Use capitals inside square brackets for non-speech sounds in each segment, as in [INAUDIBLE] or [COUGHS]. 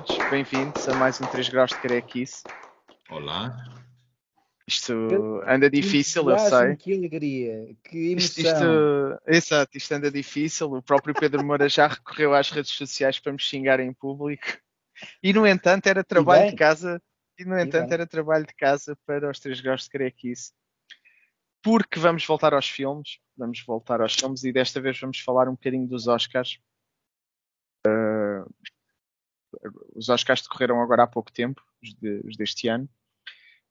todos, bem-vindos a mais um 3 graus de carequice. Olá. Isto anda difícil, eu sei. Que alegria, que Isto, emoção. isto, exato, isto anda difícil. O próprio Pedro Moura já recorreu às redes sociais para me xingar em público. E no entanto era trabalho de casa. E no E entanto bem. era trabalho de casa para os 3 graus de carequice. Porque vamos voltar aos filmes. Vamos voltar aos filmes e desta vez vamos falar um bocadinho dos Oscars. Uh, os Oscars decorreram agora há pouco tempo, os, de- os deste ano.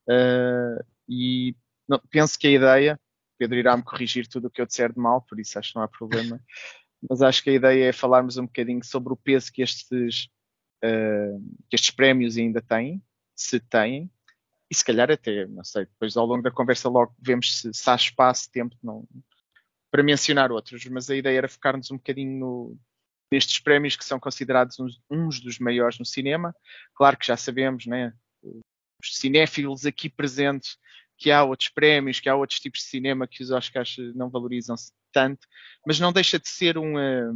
Uh, e não- penso que a ideia, Pedro irá-me corrigir tudo o que eu disser de mal, por isso acho que não há problema. [LAUGHS] Mas acho que a ideia é falarmos um bocadinho sobre o peso que estes, uh, que estes prémios ainda têm, se têm, e se calhar até, não sei, depois ao longo da conversa logo vemos se, se há espaço, tempo não, para mencionar outros, mas a ideia era focar-nos um bocadinho no- nestes prémios que são considerados uns, uns dos maiores no cinema. Claro que já sabemos, né, os cinéfilos aqui presentes, que há outros prémios, que há outros tipos de cinema que os Oscars não valorizam tanto, mas não deixa de ser um eh,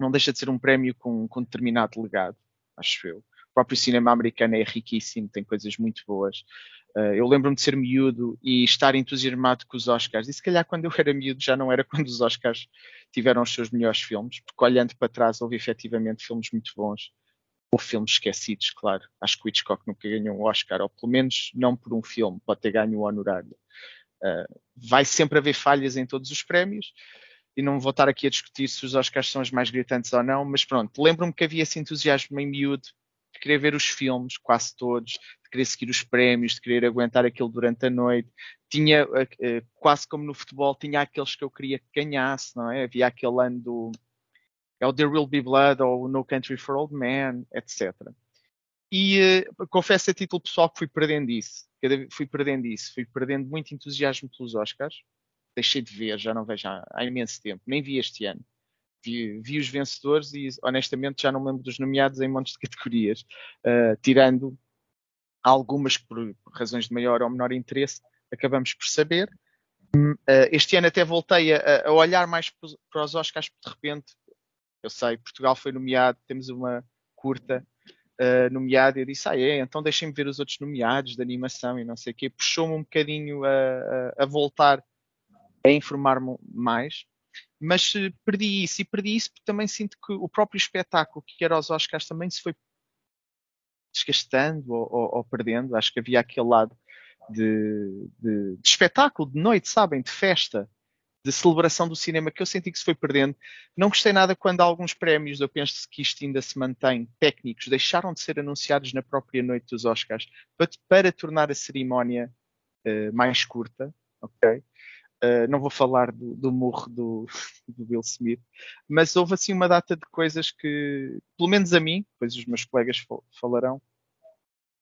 não deixa de ser um prémio com, com determinado legado, acho eu. O próprio cinema americano é riquíssimo, tem coisas muito boas. Eh, eu lembro-me de ser miúdo e estar entusiasmado com os Oscars. E se calhar quando eu era miúdo já não era [LAUGHS] quando os Oscars tiveram os seus melhores filmes, porque olhando para trás houve efetivamente filmes muito bons. Ou filmes esquecidos, claro. Acho que o Hitchcock nunca ganhou um Oscar, ou pelo menos não por um filme, pode ter ganho um honorário. Uh, vai sempre haver falhas em todos os prémios, e não vou estar aqui a discutir se os Oscars são os mais gritantes ou não, mas pronto, lembro-me que havia esse entusiasmo em miúdo de querer ver os filmes, quase todos, de querer seguir os prémios, de querer aguentar aquilo durante a noite. Tinha, uh, uh, quase como no futebol, tinha aqueles que eu queria que ganhasse, não é? Havia aquele ano do é o There Will Be Blood ou No Country for Old Men, etc. E eh, confesso a título pessoal que fui perdendo isso. Fui perdendo isso. Fui perdendo muito entusiasmo pelos Oscars. Deixei de ver, já não vejo há, há imenso tempo. Nem vi este ano. Vi, vi os vencedores e honestamente já não me lembro dos nomeados em montes de categorias. eh, tirando algumas que por, razões de maior ou menor interesse acabamos por saber. Eh, este ano até voltei a, a olhar mais para os- Oscars de repente eu sei, Portugal foi nomeado, temos uma curta uh, nomeada, e eu disse, ah é, então deixem-me ver os outros nomeados de animação e não sei o quê. Puxou-me um bocadinho a, a- a voltar a informar-me mais, mas perdi isso, e perdi isso porque também sinto que o próprio espetáculo que era os Oscars também se foi desgastando ou, ou- ou perdendo. Acho que havia aquele lado de, de- de espetáculo, de noite, sabem, de festa, de celebração do cinema que eu senti que se foi perdendo. Não gostei nada quando alguns prémios, eu penso que isto ainda se mantém, técnicos, deixaram de ser anunciados na própria noite dos Oscars para, para tornar a cerimónia eh, mais curta, ok? Eh, não vou falar do, do murro do, [LAUGHS] do Will Smith, mas houve assim uma data de coisas que, pelo menos a mim, depois os meus colegas fal- falarão,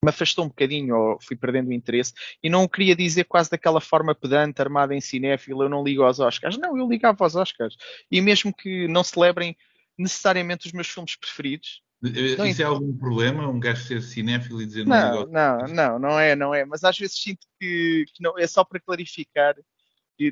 me afastou um bocadinho, ou fui perdendo o interesse, e não o queria dizer quase daquela forma pedante, armada em cinéfilo, eu não ligo aos Oscars. Não, eu ligava aos Oscars. E mesmo que não celebrem necessariamente os meus filmes preferidos. Não Isso é algum problema? Um gajo ser cinéfilo e dizer Não, ligo não, não, não é, não é. Mas às vezes sinto que, que não, é só para clarificar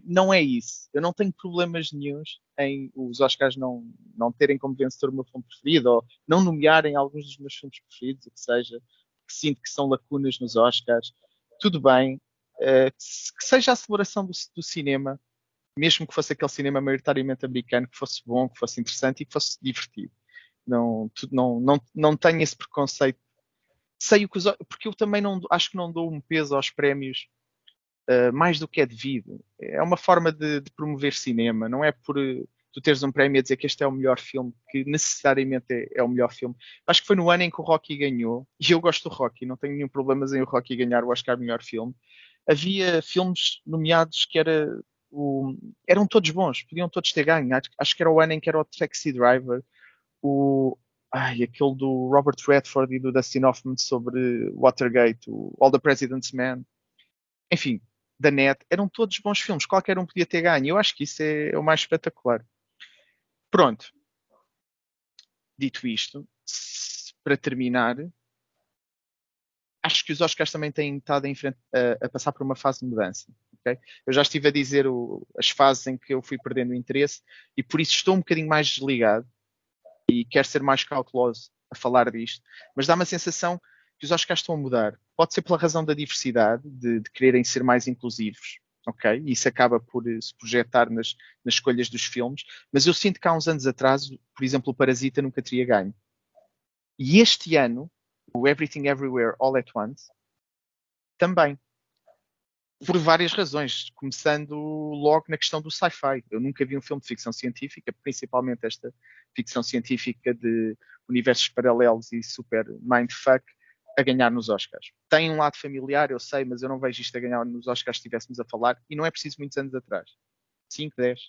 não é isso. Eu não tenho problemas nenhuns em os Oscars não, não terem como vencedor o meu filme preferido ou não nomearem alguns dos meus filmes preferidos, o que seja, que sinto que são lacunas nos Oscars. Tudo bem. eh, que se- que seja a celebração do, do cinema, mesmo que fosse aquele cinema maioritariamente americano, que fosse bom, que fosse interessante e que fosse divertido. Não, não, não, não tenho esse preconceito. Sei o que os, porque eu também não acho que não dou um peso aos prémios uh, mais do que é devido. É uma forma de, de promover cinema, não é por uh, tu teres um prémio a dizer que este é o melhor filme, que necessariamente é, é o melhor filme. Acho que foi no ano em que o Rocky ganhou, e eu gosto do Rocky, não tenho nenhum problema em o Rocky ganhar o Oscar melhor filme. Havia filmes nomeados que era o- eram todos bons, podiam todos ter ganho. Acho, acho que era o ano em que era o Taxi Driver, o ai, aquele do Robert Redford e do Dustin Hoffman sobre Watergate, o All the President's Men. Enfim, da net, eram todos bons filmes, qualquer um podia ter ganho. Eu acho que isso é, é o mais espetacular. Pronto. Dito isto, para terminar, acho que os Oscars também têm estado frente, a, a passar por uma fase de mudança. ok? Eu já estive a dizer o- as fases em que eu fui perdendo o interesse e por isso estou um bocadinho mais desligado e quero ser mais cauteloso a falar disto, mas dá uma sensação que os Oscars estão a mudar. Pode ser pela razão da diversidade, de, de quererem ser mais inclusivos, ok? Isso acaba por eh, se projetar nas, nas escolhas dos filmes, mas eu sinto que há uns anos atrás, por exemplo, o Parasita nunca teria ganho. E este ano, o Everything Everywhere All at Once, também. Por várias razões, começando logo na questão do sci-fi. Eu nunca vi um filme de ficção científica, principalmente esta ficção científica de universos paralelos e super mindfuck, a ganhar nos Oscars. Tem um lado familiar, eu sei, mas eu não vejo isto a ganhar nos Oscars se estivéssemos a falar, e não é preciso muitos anos atrás. 5, 10.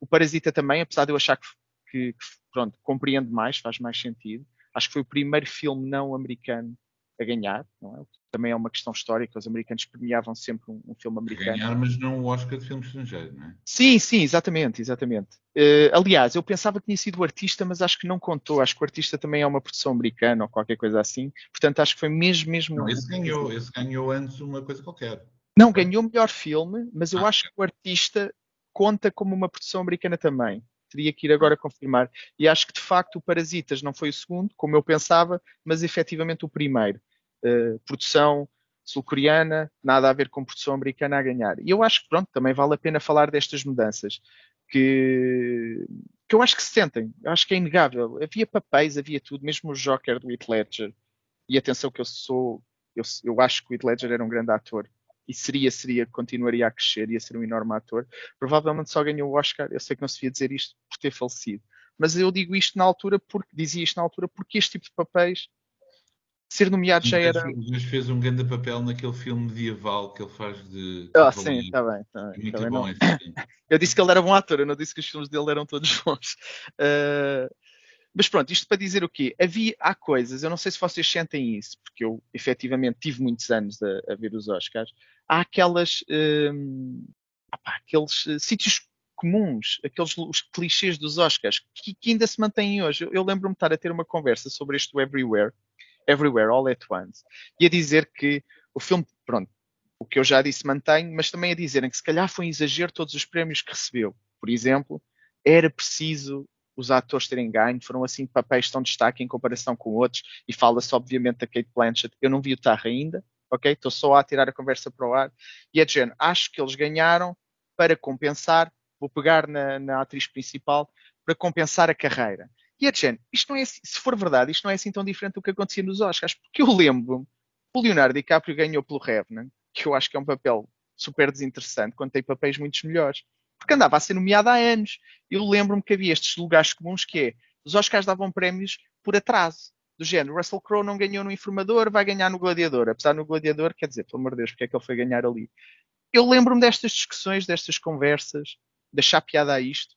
O Parasita também, apesar de eu achar que, que, que pronto, compreende mais, faz mais sentido. Acho que foi o primeiro filme não americano a ganhar, não é? Também é uma questão histórica, os americanos premiavam sempre um, um filme americano. Ganhar, mas não o Oscar de filme estrangeiro, não é? Sim, sim, exatamente, exatamente. Uh, aliás, eu pensava que tinha sido o artista, mas acho que não contou. Acho que o artista também é uma produção americana ou qualquer coisa assim. Portanto, acho que foi mesmo, mesmo. Não, esse ganhou, esse ganhou antes uma coisa qualquer. Não, ganhou melhor filme, mas eu ah, acho que o artista conta como uma produção americana também teria que ir agora confirmar. E acho que de facto o Parasitas não foi o segundo, como eu pensava, mas efetivamente o primeiro. Uh, produção sul-coreana, nada a ver com produção americana a ganhar. E eu acho que pronto, também vale a pena falar destas mudanças. Que, que eu acho que se sentem, eu acho que é inegável. Havia papéis, havia tudo, mesmo o Joker do Heath Ledger. E atenção que eu sou, eu, eu acho que o Heath Ledger era um grande ator e seria, seria, continuaria a crescer, ia ser um enorme ator. Provavelmente só ganhou o Oscar, eu sei que não se devia dizer isto por ter falecido, mas eu digo isto na altura porque, dizia isto na altura porque este tipo de papéis ser nomeado já era. Mas fez um grande papel naquele filme medieval que ele faz de. Ah, sim, está bem. Tá bem Muito tá bom bem, esse filme. [LAUGHS] Eu disse que ele era bom ator, eu não disse que os filmes dele eram todos bons. Uh, mas pronto, isto para dizer o quê? Havia, há coisas, eu não sei se vocês sentem isso, porque eu efetivamente tive muitos anos a, a ver os Oscars, há aquelas, hum, aqueles uh, sítios comuns, aqueles os clichês dos Oscars, que, que ainda se mantêm hoje. Eu, eu lembro-me de estar a ter uma conversa sobre este Everywhere, Everywhere All at Once, e a dizer que o filme, pronto, o que eu já disse mantém, mas também a dizerem que se calhar foi um exagero todos os prémios que recebeu. Por exemplo, era preciso os atores terem ganho, foram assim papéis tão destaque em comparação com outros, e fala-se obviamente da Kate Blanchett, eu não vi o Tarra ainda, ok? Estou só a tirar a conversa para o ar, e é de género, acho que eles ganharam para compensar, vou pegar na, na atriz principal, para compensar a carreira. E é de género, isto não é, assim, se for verdade, isto não é assim tão diferente do que acontecia nos Oscars, porque eu lembro o Leonardo DiCaprio ganhou pelo Revenant, que eu acho que é um papel super desinteressante, quando tem papéis muito melhores porque andava a ser nomeada há anos. Eu lembro-me que havia estes lugares comuns que é, os Oscars davam prémios por atraso. Do género, Russell Crowe não ganhou no Informador, vai ganhar no Gladiador. Apesar no Gladiador, quer dizer, pelo amor de Deus, porque é que ele foi ganhar ali? Eu lembro-me destas discussões, destas conversas, de achar piada a isto,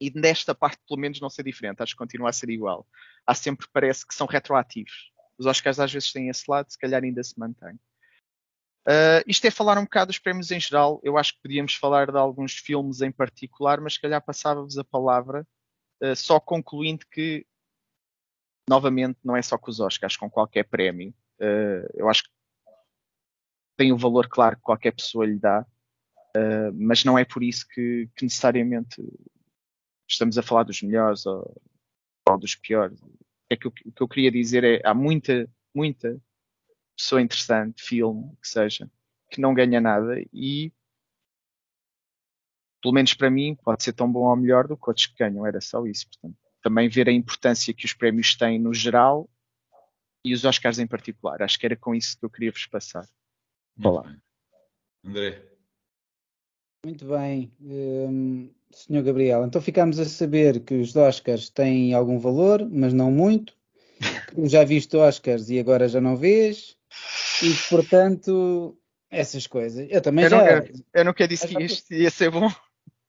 e desta parte, pelo menos, não ser diferente. Acho que continua a ser igual. Há sempre, parece que são retroativos. Os Oscars às vezes têm esse lado, se calhar ainda se mantém. Uh, isto é falar um bocado dos prémios em geral. Eu acho que podíamos falar de alguns filmes em particular, mas se calhar passava-vos a palavra, uh, só concluindo que, novamente, não é só com os Oscars, com qualquer prémio. Uh, eu acho que tem o valor, claro, que qualquer pessoa lhe dá, mas não é por isso que, que, necessariamente estamos a falar dos melhores ou, ou dos piores. É que o, o que eu queria dizer é há muita, muita pessoa interessante, filme, que seja, que não ganha nada e pelo menos para mim pode ser tão bom ou melhor do que outros que ganham, era só isso. Portanto, também ver a importância que os prémios têm no geral e os Oscars em particular. Acho que era com isso que eu queria vos passar. Olá. André. Muito bem, um, Sr. Gabriel. Então ficamos a saber que os Oscars têm algum valor, mas não muito. Já viste Oscars e agora já não vês. E portanto, essas coisas. Eu também eu já. Nunca, eu nunca disse que isto ia ser bom.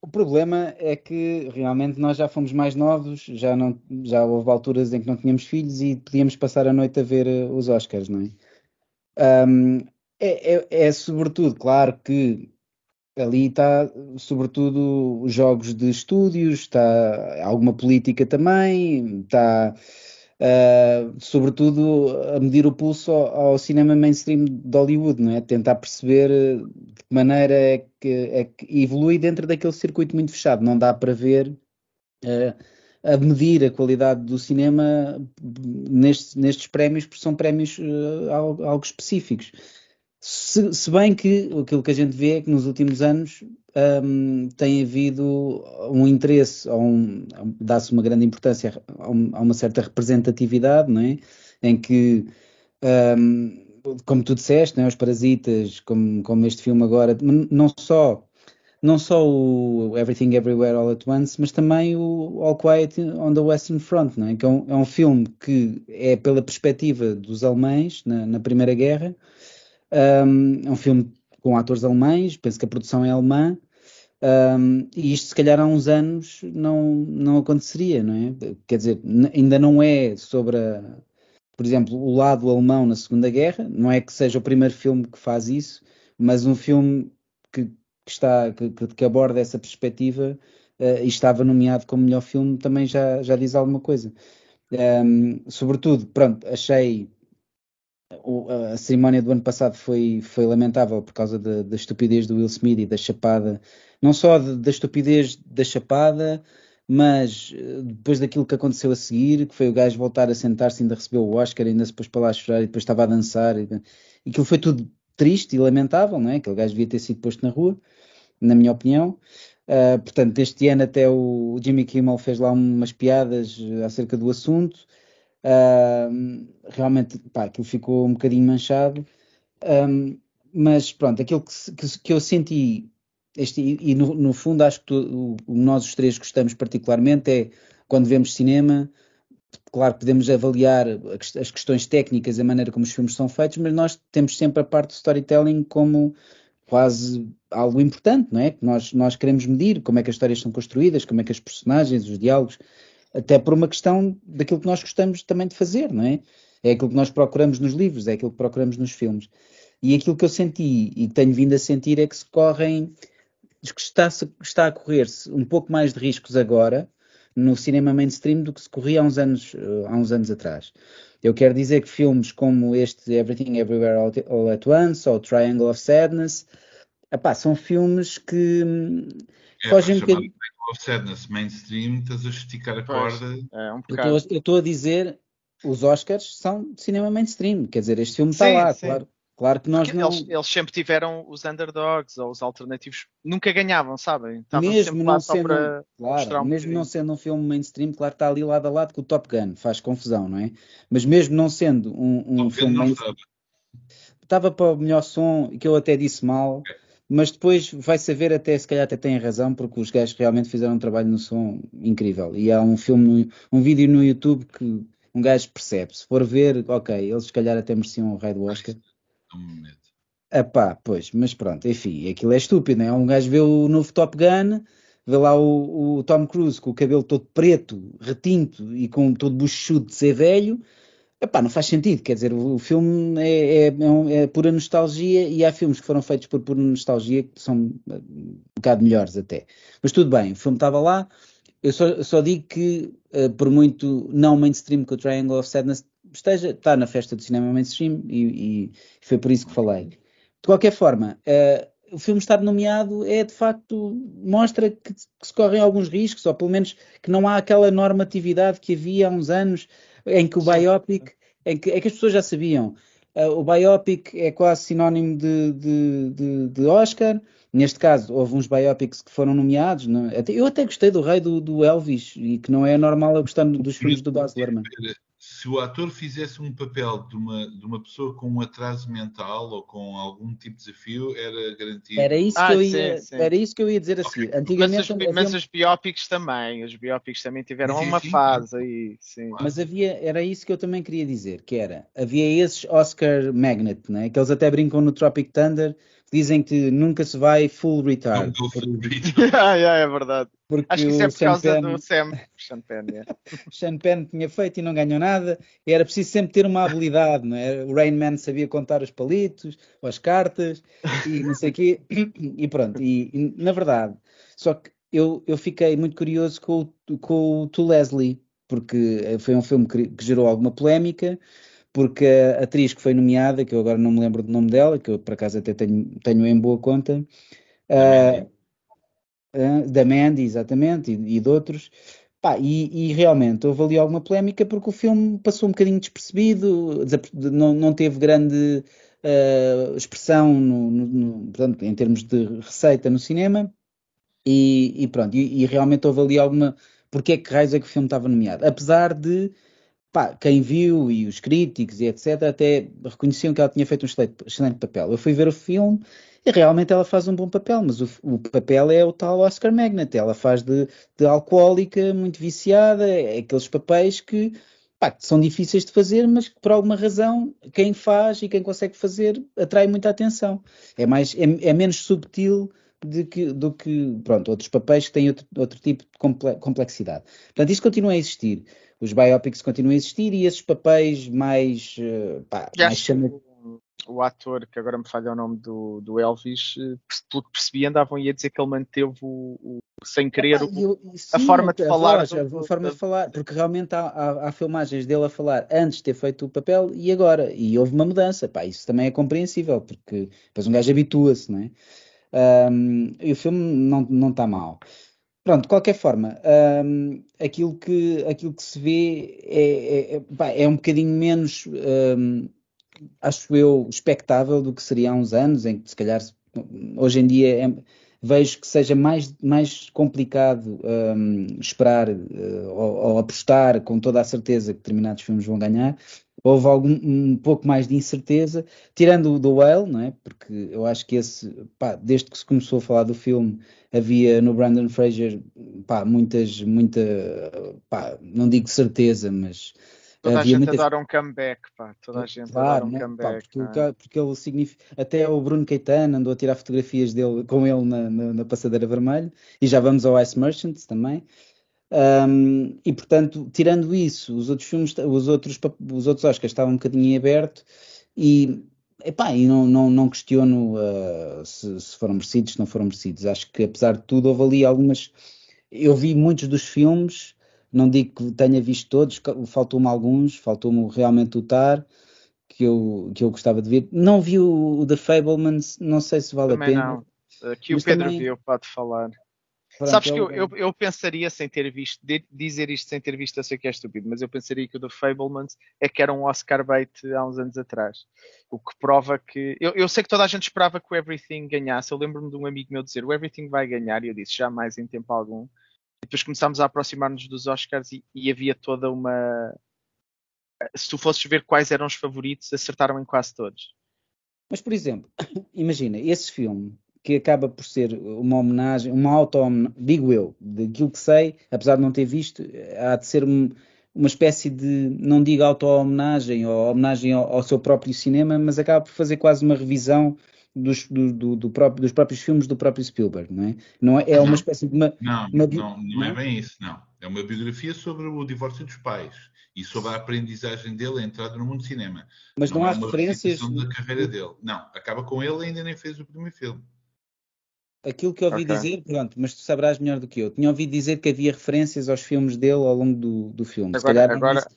O problema é que realmente nós já fomos mais novos, já, não, já houve alturas em que não tínhamos filhos e podíamos passar a noite a ver eh, os Oscars, não é? Um, é, é, é, sobretudo, claro que ali está sobretudo os jogos de estúdios, está alguma política também, está uh, sobretudo a medir o pulso ao, ao, cinema mainstream de Hollywood, não é? Tentar perceber eh, de que maneira é que, é que evolui dentro daquele circuito muito fechado. Não dá para ver uh, a medir a qualidade do cinema nestes, nestes prémios, porque são prémios uh, algo, algo, específicos. Se, se, bem que aquilo que a gente vê é que nos últimos anos um, tem havido um interesse, um, dá-se uma grande importância a, uma certa representatividade, não é? Em que, um, como tu disseste, é? os parasitas, como, como este filme agora, não só não só o Everything Everywhere All at Once, mas também o All Quiet on the Western Front, não é? que é um, é um filme que é pela perspectiva dos alemães na, na Primeira Guerra, um, é um filme com atores alemães, penso que a produção é alemã, um, e isto se calhar há uns anos não, não aconteceria, não é? Quer dizer, ainda não é sobre, a, por exemplo, o lado alemão na Segunda Guerra, não é que seja o primeiro filme que faz isso, mas um filme que que, está, que, que aborda essa perspectiva uh, e estava nomeado como melhor filme, também já, já diz alguma coisa. Um, sobretudo, pronto, achei a cerimónia do ano passado foi, foi lamentável por causa da, da estupidez do Will Smith e da chapada, não só de, da estupidez da chapada, mas eh, depois daquilo que aconteceu a seguir, que foi o gajo voltar a sentar-se, ainda recebeu o Oscar, ainda se pôs para lá a chorar e depois estava a dançar, e, aquilo foi tudo triste e lamentável, não é? Aquele gajo devia ter sido posto na rua na minha opinião. Uh, portanto, este ano até o Jimmy Kimmel fez lá umas piadas acerca do assunto. Realmente, pá, aquilo ficou um bocadinho manchado. Um, mas pronto, aquilo que, que, que eu senti, este, e, no, no, fundo acho que tu, o, nós os três gostamos particularmente, é quando vemos cinema, claro podemos avaliar as questões técnicas, a maneira como os filmes são feitos, mas nós temos sempre a parte do storytelling como quase algo importante, não é? Que nós, nós queremos medir como é que as histórias são construídas, como é que as personagens, os diálogos, até por uma questão daquilo que nós gostamos também de fazer, não é? É aquilo que nós procuramos nos livros, é aquilo que procuramos nos filmes. E aquilo que eu senti e tenho vindo a sentir é que se correm, que está, está a correr-se um pouco mais de riscos agora no cinema mainstream do que se corria há uns anos, há uns anos atrás. Eu quero dizer que filmes como este Everything Everywhere All at Once ou Triangle of Sadness epá, são filmes que hum, é, fogem um bocadinho. of Sadness mainstream, estás a esticar a pois, corda. É um eu estou a dizer os Oscars são de cinema mainstream, quer dizer, este filme está lá, sim. claro. Claro que nós não... eles, eles, sempre tiveram os underdogs ou os alternativos, nunca ganhavam, sabem? Estavam mesmo não sendo, claro, um mesmo não sendo um filme mainstream, claro que está ali lado a lado com o Top Gun, faz confusão, não é? Mas mesmo não sendo um, um filme mainstream, estava para o melhor som, que eu até disse mal, okay. Mas depois vai saber até, se calhar até tem razão, porque os gajos realmente fizeram um trabalho no som incrível. E há um filme, um vídeo no YouTube que um gajo percebe, se for ver, ok, eles se calhar até mereciam o rei do Oscar. Me medo. Epá, pois, mas pronto, enfim, aquilo é estúpido, né? Um gajo vê o novo Top Gun, vê lá o, o Tom Cruise com o cabelo todo preto, retinto e com todo buchudo de ser velho. Epá, não faz sentido, quer dizer, o, filme é, é, é, é, pura nostalgia e há filmes que foram feitos por pura nostalgia que são eh, um bocado melhores até. Mas tudo bem, o filme estava lá, eu só, só digo que, uh, por muito não mainstream que o Triangle of Sadness esteja, está na festa do cinema mainstream e, e foi por isso que falei. De qualquer forma, uh, o filme estar nomeado é de facto mostra que, que, se correm alguns riscos, ou pelo menos que não há aquela normatividade que havia há uns anos em que o biopic, em que, em que as pessoas já sabiam. Uh, o biopic é quase sinónimo de, de, de, de, Oscar. Neste caso, houve uns biopics que foram nomeados. Não? É? Eu até gostei do Rei do, do Elvis, e que não é normal eu gostar dos filmes do Baz Luhrmann se o ator fizesse um papel de uma, de uma pessoa com um atraso mental ou com algum tipo de desafio, era garantido. Era isso, ah, que, eu ia, sim, sim. Era isso que eu ia dizer assim. Okay. Antigamente, mas, os, mas os biópicos também, os biópicos também tiveram sim, uma fase aí. Sim. Mas havia, era isso que eu também queria dizer, que era, havia esses Oscar Magnet, né, que eles até brincam no Tropic Thunder, dizem que nunca se vai full retard. [LAUGHS] ah, yeah, é verdade. Porque Acho que isso é por causa Penn, do Sam Sean Penn. Yeah. [LAUGHS] Sean Penn tinha feito e não ganhou nada. E era preciso sempre ter uma habilidade. Não é? O Rain Man sabia contar os palitos, as cartas e não sei o quê. [COUGHS] E pronto. E, e, na verdade, só que eu, eu fiquei muito curioso com, com o To Leslie, porque foi um filme que, que gerou alguma polémica porque a atriz que foi nomeada, que eu agora não me lembro do nome dela, que eu por acaso até tenho, tenho em boa conta, uh, uh, da Mandy, exatamente, e, e de outros, Pá, e, e, realmente houve ali alguma polémica porque o filme passou um bocadinho despercebido, não, não teve grande uh, expressão no, no, no, portanto, em termos de receita no cinema. E, e pronto, e, e, realmente houve ali alguma porque é que raios é que o filme estava nomeado, apesar de pá, quem viu e os críticos e etc até reconheciam que ela tinha feito um excelente, excelente papel. Eu fui ver o filme e realmente ela faz um bom papel, mas o, o papel é o tal Oscar Magnet. Ela faz de, de alcoólica, muito viciada, é aqueles papéis que, pá, são difíceis de fazer, mas que por alguma razão quem faz e quem consegue fazer atrai muita atenção. É, mais, é, é menos subtil que, do que pronto, outros papéis que têm outro, outro tipo de complexidade. Portanto, isso continua a existir. Os biopics continuam a existir e esses papéis mais, eh, pá, mais chama o ator, que agora me falha o nome do, do Elvis, eh, pelo que percebi, andavam a dizer que ele manteve o, o sem querer o, eu, sim, a forma de a falar. Voz, do, a forma de falar, porque realmente há, há, há, filmagens dele a falar antes de ter feito o papel e agora. E houve uma mudança. Pá, isso também é compreensível, porque depois um gajo habitua-se, não é? Um, e o filme não está mal. Pronto, de qualquer forma, um, aquilo, que, aquilo que se vê é, é, é, é um bocadinho menos um, acho eu, expectável do que seria há uns anos, em que se calhar hoje em dia é, vejo que seja mais, mais complicado um, esperar uh, ou, ou, apostar com toda a certeza que determinados filmes vão ganhar. Houve algum, um pouco mais de incerteza, tirando o do Whale, não é? Porque eu acho que esse, pá, desde que se começou a falar do filme, havia no Brandon Fraser, pá, muitas, muita, pá, não digo certeza, mas Toda a gente muitas... a dar um comeback, pá. Toda a gente claro, a dar um né? comeback. Pá, porque, é? porque, ele significa. Até o Bruno Caetano andou a tirar fotografias dele com ele na, na, na passadeira vermelha. E já vamos ao Ice Merchants também. Um, e portanto, tirando isso, os outros filmes, os outros, os outros Oscars estavam um bocadinho em aberto e, epá, e não, não, não questiono uh, se, se, foram merecidos, se não foram merecidos. Acho que apesar de tudo, houve ali algumas. Eu vi muitos dos filmes não digo que tenha visto todos, faltou-me alguns, faltou-me realmente o Tar, que eu, que eu gostava de ver. Não vi o, o The Fablemans, não sei se vale também a pena. Não. Aqui o Pedro também... viu, pode falar. Pronto, Sabes que eu, eu, eu, pensaria sem ter visto, de, dizer isto sem ter visto, eu sei que é estúpido, mas eu pensaria que o The Fablemans é que era um Oscar bait há uns anos atrás. O que prova que. Eu, eu sei que toda a gente esperava que o Everything ganhasse. Eu lembro-me de um amigo meu dizer o Everything vai ganhar, e eu disse jamais em tempo algum depois começámos a aproximar-nos dos Oscars e, e, havia toda uma. Se tu fosses ver quais eram os favoritos, acertaram em quase todos. Mas, por exemplo, [COUGHS] imagina, esse filme que acaba por ser uma homenagem, uma auto-homenagem, digo eu, daquilo que sei, apesar de não ter visto, há de ser um, uma espécie de, não digo auto-homenagem ou homenagem ao, ao, seu próprio cinema, mas acaba por fazer quase uma revisão dos, do, do, do próprio, dos próprios filmes do próprio Spielberg, não é? Não é, é uma espécie de uma. Não, uma, não, não, é bem isso, não. É uma biografia sobre o divórcio dos pais e sobre a aprendizagem dele, a entrada no mundo do cinema. Mas não, não há é referências. da carreira dele. Não, acaba com ele ainda nem fez o primeiro filme. Aquilo que eu ouvi okay. dizer, pronto, mas tu sabrás melhor do que eu. Tinha ouvido dizer que havia referências aos filmes dele ao longo do, do filme. Agora, Se calhar agora,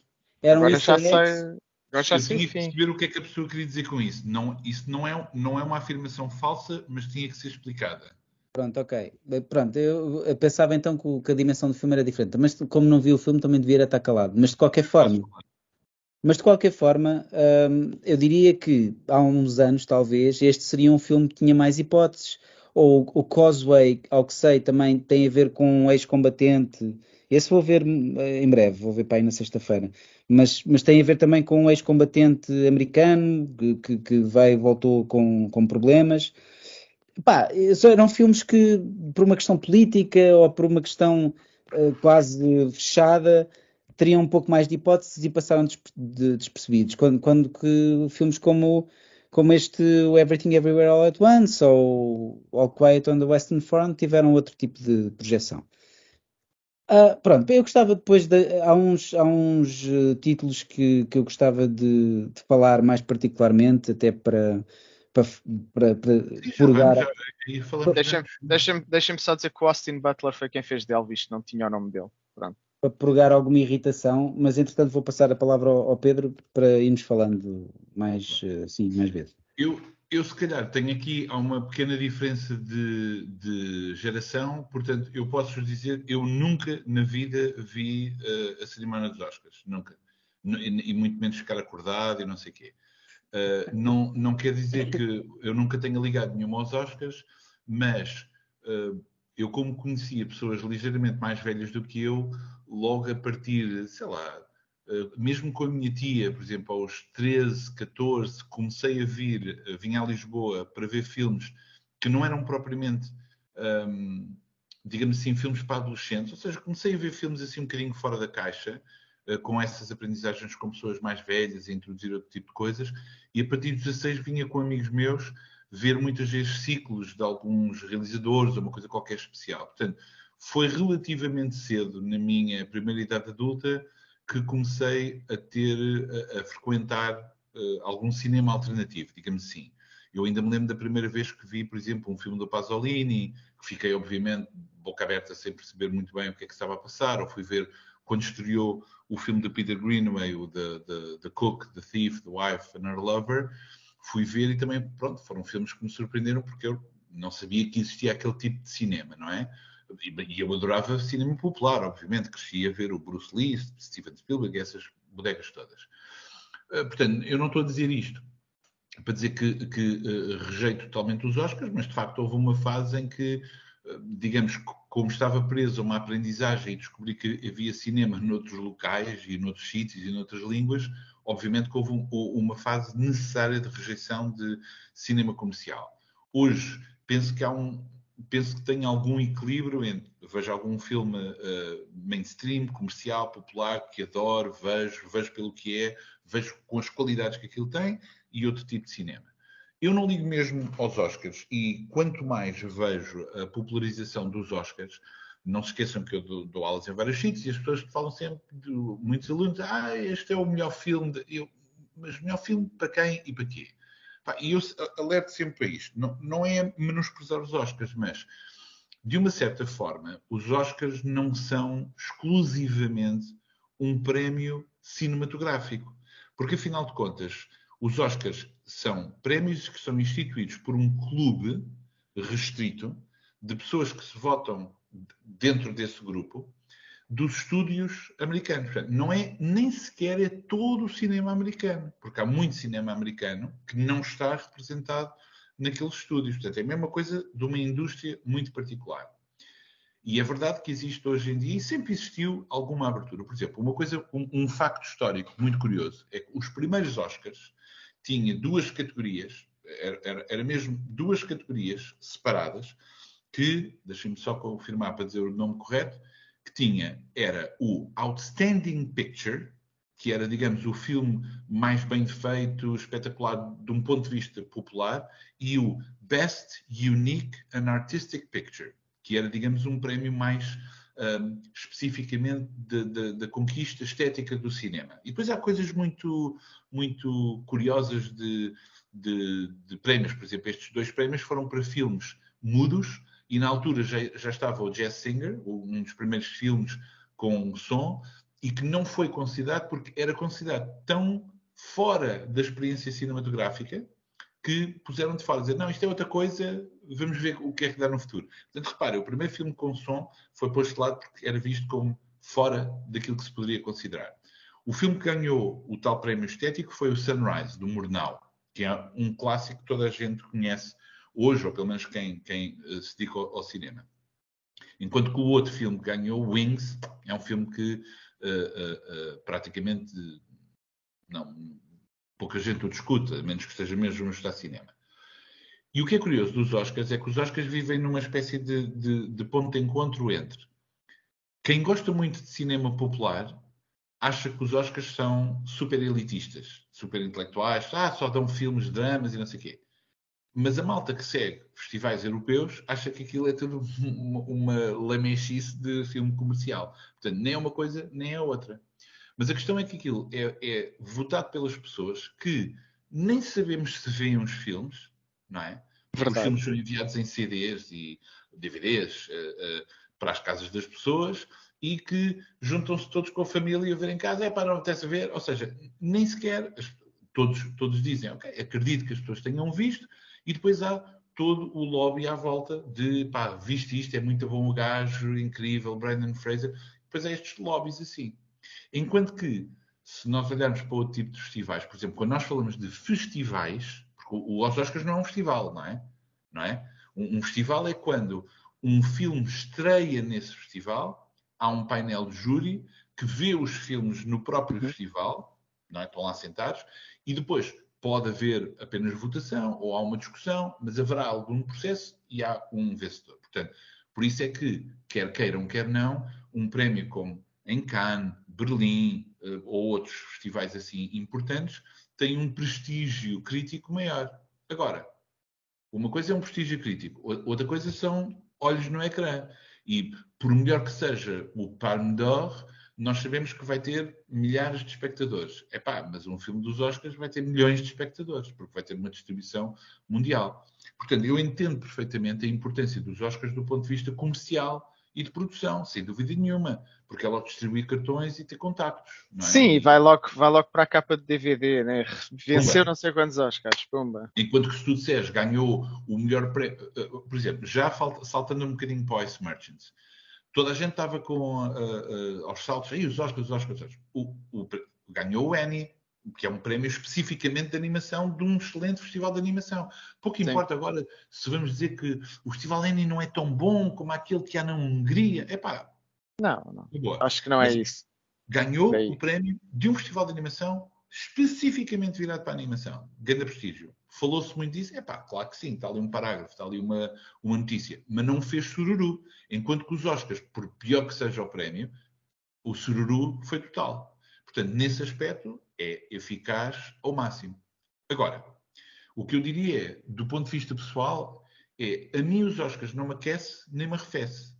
eram agora já sei, eu já tinha que perceber o que é que a pessoa queria dizer com isso. Não, isso não é, não é uma afirmação falsa, mas tinha que ser explicada. Pronto, ok. Pronto, eu, eu pensava então que, que, a dimensão do filme era diferente, mas como não vi o filme também devia estar calado. Mas de qualquer forma, mas de qualquer forma, hum, eu diria que há uns anos, talvez, este seria um filme que tinha mais hipóteses. Ou o Causeway, ao que sei, também tem a ver com um ex-combatente esse vou ver eh, em breve, vou ver para aí na sexta-feira. Mas, mas tem a ver também com um ex-combatente americano que, que voltou com, com problemas. Pá, eram filmes que, por uma questão política ou por uma questão uh, quase fechada, teriam um pouco mais de hipóteses e passaram despercebidos. Quando, quando que filmes como, como este Everything Everywhere All at Once ou All Quiet on the Western Front tiveram outro tipo de projeção. Uh, pronto, eu gostava depois de. Há uns, há uns uh, títulos que, que eu gostava de, de, falar mais particularmente, até para. para, para, para purgar. Deixa-me deixa deixa só dizer que o Austin Butler foi quem fez de Elvis, não tinha o nome dele. Pronto. Para purgar alguma irritação, mas entretanto vou passar a palavra ao, ao Pedro para irmos falando mais, uh, sim, mais vezes. Eu, eu, se calhar, tenho aqui uma pequena diferença de, de geração, portanto, eu posso dizer, eu nunca na vida vi uh, a cerimónia dos Oscars, nunca. E, e, muito menos ficar acordado e não sei o quê. Uh, não, não quer dizer que eu nunca tenha ligado nenhuma aos Oscars, mas uh, eu, como conhecia pessoas ligeiramente mais velhas do que eu, logo a partir, sei lá, mesmo com a minha tia, por exemplo, aos 13, 14, comecei a vir, eh, vinha a Lisboa para ver filmes que não eram propriamente, um, digamos assim, filmes para adolescentes, ou seja, comecei a ver filmes assim um bocadinho fora da caixa, uh, com essas aprendizagens com pessoas mais velhas, a introduzir outro tipo de coisas, e a partir dos 16 vinha com amigos meus ver muitas vezes ciclos de alguns realizadores ou uma coisa qualquer especial. Portanto, foi relativamente cedo, na minha primeira idade adulta, que comecei a ter, a, a frequentar uh, algum cinema alternativo, digamos assim. Eu ainda me lembro da primeira vez que vi, por exemplo, um filme do Pasolini, que fiquei, obviamente, boca aberta sem perceber muito bem o que é que estava a passar, ou fui ver quando estreou o filme de Peter Greenaway, o The, the, the Cook, The Thief, The Wife and Her Lover, fui ver e também, pronto, foram filmes que me surpreenderam porque eu não sabia que existia aquele tipo de cinema, não é? E eu adorava cinema popular, obviamente, crescia a ver o Bruce Lee, Steven Spielberg, essas bodegas todas. Eh, portanto, eu não estou a dizer isto para dizer que, que uh, rejeito totalmente os Oscars, mas de facto houve uma fase em que, uh, digamos, como estava preso a uma aprendizagem e descobri que havia cinema noutros locais e noutros sítios e noutras línguas, obviamente que houve um, uma fase necessária de rejeição de cinema comercial. Hoje penso que há um, penso que tem algum equilíbrio entre vejo algum filme uh, mainstream, comercial, popular, que adoro, vejo, vejo pelo que é, vejo com as qualidades que aquilo tem e outro tipo de cinema. Eu não ligo mesmo aos Oscars e quanto mais vejo a popularização dos Oscars, não se esqueçam que eu dou, dou aulas em vários sítios e as pessoas falam sempre, de, muitos alunos, ah, este é o melhor filme, eu, mas melhor filme para quem e para quê? E eu alerto sempre para isto. Não, não é menosprezar os Oscars, mas de uma certa forma, os Oscars não são exclusivamente um prémio cinematográfico. Porque, afinal de contas, os Oscars são prémios que são instituídos por um clube restrito de pessoas que se votam dentro desse grupo dos estúdios americanos. Portanto, não é nem sequer é todo o cinema americano, porque há muito cinema americano que não está representado naqueles estúdios. Portanto, é a mesma coisa de uma indústria muito particular. E é verdade que existe hoje em dia, e sempre existiu, alguma abertura. Por exemplo, uma coisa, um, um facto histórico muito curioso, é que os primeiros Oscars tinham duas categorias, era, era, era mesmo duas categorias separadas, que, deixem-me só confirmar para dizer o nome correto, tinha era o Outstanding Picture, que era, digamos, o filme mais bem feito, espetacular de um ponto de vista popular, e o Best Unique and Artistic Picture, que era, digamos, um prémio mais um, especificamente da conquista estética do cinema. E depois há coisas muito, muito curiosas de, de, de prémios. Por exemplo, estes dois prémios foram para filmes mudos, e na altura já, já estava o Jazz Singer, um dos primeiros filmes com som, e que não foi considerado porque era considerado tão fora da experiência cinematográfica que puseram de fora, dizer, não, isto é outra coisa, vamos ver o que é que dá no futuro. Portanto, repare, o primeiro filme com som foi posto de lado porque era visto como fora daquilo que se poderia considerar. O filme que ganhou o tal prémio estético foi o Sunrise, do Murnau, que é um clássico que toda a gente conhece hoje, ou pelo menos quem, quem eh, se dedica ao, ao, cinema. Enquanto que o outro filme que ganhou, Wings, é um filme que uh, uh, uh, praticamente não, pouca gente o discute, a menos que esteja mesmo no de cinema. E o que é curioso dos Oscars é que os Oscars vivem numa espécie de, de, de ponto de encontro entre quem gosta muito de cinema popular acha que os Oscars são super elitistas, super intelectuais, ah, só dão filmes, dramas e não sei o quê. Mas a malta que segue festivais europeus acha que aquilo é tudo uma, uma lamechice de filme comercial. Portanto, nem é uma coisa, nem é outra. Mas a questão é que aquilo é, é votado pelas pessoas que nem sabemos se veem os filmes, não é? Verdade. Os filmes são enviados em CDs e DVDs uh, uh, para as casas das pessoas e que juntam-se todos com a família a ver em casa, é para não apetece ver, ou seja, nem sequer todos, todos dizem, ok, acredito que as pessoas tenham visto, e depois há todo o lobby à volta de, pá, viste isto, é muito bom o gajo, incrível, Brandon Fraser. Depois há estes lobbies assim. Enquanto que, se nós olharmos para outro tipo de festivais, por exemplo, quando nós falamos de festivais, porque o Os Oscars não é um festival, não é? Não é? Um, um festival é quando um filme estreia nesse festival, há um painel de júri que vê os filmes no próprio uhum. festival, não é? estão lá sentados, e depois pode haver apenas votação ou há uma discussão, mas haverá algum processo e há um vencedor. Portanto, por isso é que, quer queiram, quer não, um prémio como em Cannes, Berlim uh, ou outros festivais assim importantes tem um prestígio crítico maior. Agora, uma coisa é um prestígio crítico, outra coisa são olhos no ecrã. E por melhor que seja o Palme d'Or, nós sabemos que vai ter milhares de espectadores. É pá, mas um filme dos Oscars vai ter milhões de espectadores, porque vai ter uma distribuição mundial. Portanto, eu entendo perfeitamente a importância dos Oscars do ponto de vista comercial e de produção, sem dúvida nenhuma, porque é logo distribuir cartões e ter contactos. É? Sim, vai logo, vai logo para a capa de DVD, né? Venceu não sei quantos Oscars, pumba. Enquanto que se tu disseres, ganhou o melhor prémio, eh, por exemplo, já falta, saltando um bocadinho para o Ice Merchants, toda a gente estava com uh, uh, aos saltos, aí os Oscars, os Oscars, os Oscars. O, o, ganhou o Annie, que é um prémio especificamente de animação de um excelente festival de animação. Pouco Sim. importa agora se vamos dizer que o festival Annie não é tão bom como aquele que há na Hungria. É pá. Não, não. Acho que não é isso. Ganhou o prémio de um festival de animação especificamente virado para a animação. Grande prestígio. Falou-se muito disso? É pá, claro que sim, está ali um parágrafo, está ali uma, uma notícia. Mas não fez sururu. Enquanto que os Oscars, por pior que seja o prémio, o sururu foi total. Portanto, nesse aspecto, é eficaz ao máximo. Agora, o que eu diria é, do ponto de vista pessoal, é a mim os Oscars não me aquece nem me arrefece.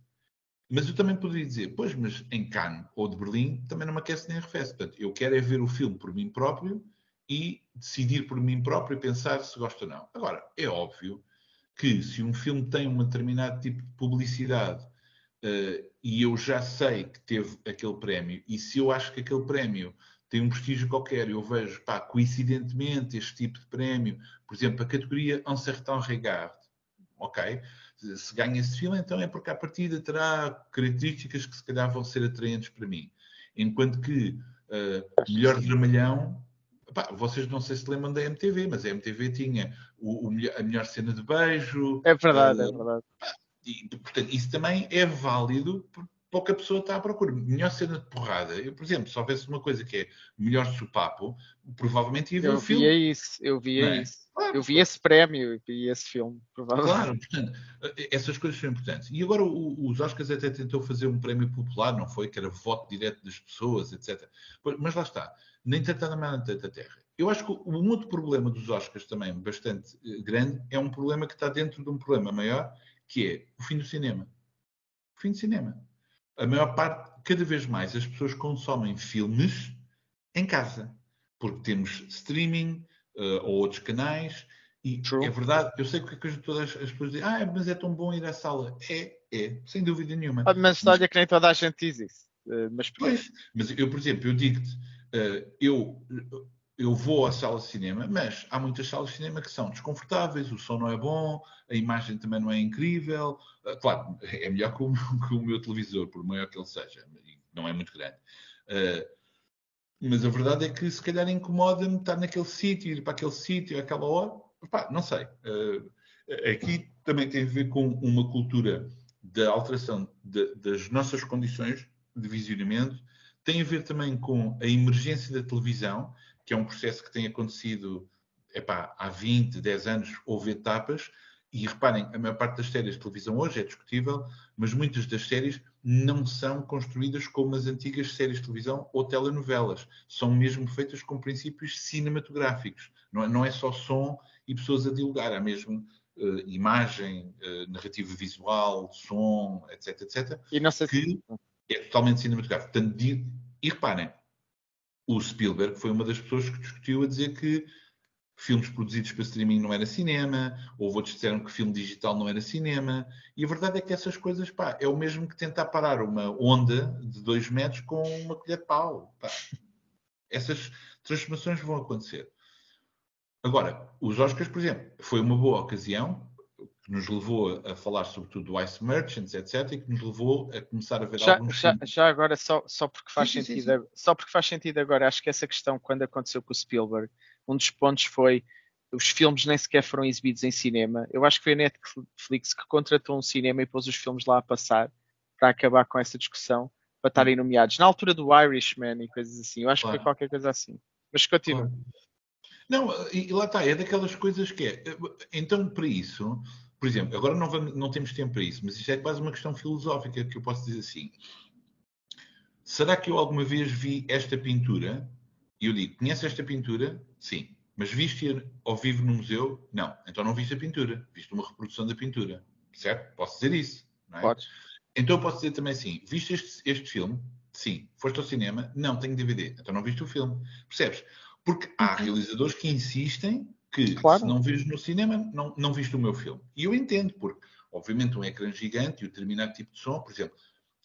Mas eu também poderia dizer, pois, mas em Cannes ou de Berlim também não me aquece nem arrefece. Portanto, eu quero é ver o filme por mim próprio e decidir por mim próprio e pensar se gosto ou não. Agora, é óbvio que se um filme tem um determinado tipo de publicidade uh, e eu já sei que teve aquele prémio, e se eu acho que aquele prémio tem um prestígio qualquer, eu vejo, pá, coincidentemente, este tipo de prémio, por exemplo, a categoria Un certain regard, ok? se ganha esse filme, então é porque a partida terá características que se calhar vão ser atraentes para mim. Enquanto que uh, melhor dramalhão, pá, vocês não sei se lembram da MTV, mas a MTV tinha o, o, a melhor cena de beijo. É verdade, uh, é verdade. E, portanto, isso também é válido pouca pessoa está à procura. Melhor cena de porrada. Eu, por exemplo, se houvesse uma coisa que é melhor supapo, provavelmente ia ver eu o filme. Eu via isso, eu via é? isso. Claro, eu vi esse prémio e esse filme, provavelmente. Claro, portanto, essas coisas são importantes. E agora o, os Oscars até tentou fazer um prémio popular, não foi? Que era voto direto das pessoas, etc. Mas lá está. Nem tanta mais tanta terra. Eu acho que um outro problema dos Oscars também, bastante eh, grande, é um problema que está dentro de um problema maior, que é o fim do cinema. O fim do cinema a maior parte, cada vez mais, as pessoas consomem filmes em casa. Porque temos streaming uh, ou outros canais. E True. é verdade, eu sei que todas as pessoas dizem, ah, mas é tão bom ir à sala. É, é, sem dúvida nenhuma. Mas olha que nem toda a gente diz isso. Uh, mas... Pois, mas eu, por exemplo, eu digo-te, uh, eu eu vou à sala de cinema, mas há muitas salas de cinema que são desconfortáveis, o som não é bom, a imagem também não é incrível. Uh, claro, é melhor que o, que o, meu televisor, por maior que ele seja, não é muito grande. Uh, mas a verdade é que se calhar incomoda-me estar naquele sítio, ir para aquele sítio, àquela hora. Não sei. Uh, aqui também tem a ver com uma cultura da alteração de, das nossas condições de visionamento, tem a ver também com a emergência da televisão que é um processo que tem acontecido epá, há 20, 10 anos, houve etapas, e reparem, a maior parte das séries de televisão hoje é discutível, mas muitas das séries não são construídas como as antigas séries de televisão ou telenovelas. São mesmo feitas com princípios cinematográficos. Não é, não é só som e pessoas a dialogar, há mesmo uh, imagem, uh, narrativa visual, som, etc, etc. E não sei que se... é totalmente cinematográfico. Portanto. E reparem, o Spielberg foi uma das pessoas que discutiu a dizer que filmes produzidos para streaming não era cinema, ou outros disseram que filme digital não era cinema, e a verdade é que essas coisas, pá, é o mesmo que tentar parar uma onda de dois metros com uma colher de pau. Pá. Essas transformações vão acontecer. Agora, os Oscars, por exemplo, foi uma boa ocasião que nos levou a falar sobretudo do Ice Merchants, etc., e que nos levou a começar a ver já, alguns já, filmes. já agora, só, só porque faz Sim, sim, sim, sentido, só porque faz sentido agora, acho que essa questão, quando aconteceu com o Spielberg, um dos pontos foi os filmes nem sequer foram exibidos em cinema. Eu acho que foi a Netflix que contratou um cinema e pôs os filmes lá a passar para acabar com essa discussão, para estarem nomeados. Na altura do Irishman e coisas assim. Eu acho que Claro. foi qualquer coisa assim. Mas continua. Claro. Não, e lá está, é daquelas coisas que é. Então, para isso, por exemplo, agora não, vamos- não temos tempo para isso, mas isto é quase uma questão filosófica que eu posso dizer assim. Será que eu alguma vez vi esta pintura? E eu digo, conhece esta pintura? Sim. Mas viste-a ao vivo no museu? Não. Então não viste a pintura. Viste uma reprodução da pintura. Certo? Posso dizer isso. Não é? Podes. Então eu posso dizer também assim: viste este, este filme? Sim. Foste ao cinema? Não, tenho DVD. Então não viste o filme. Percebes? Porque há realizadores que insistem que Claro. se não vires no cinema, não, não viste o meu filme. E eu entendo, porque obviamente um ecrã gigante e um determinado tipo de som, por exemplo,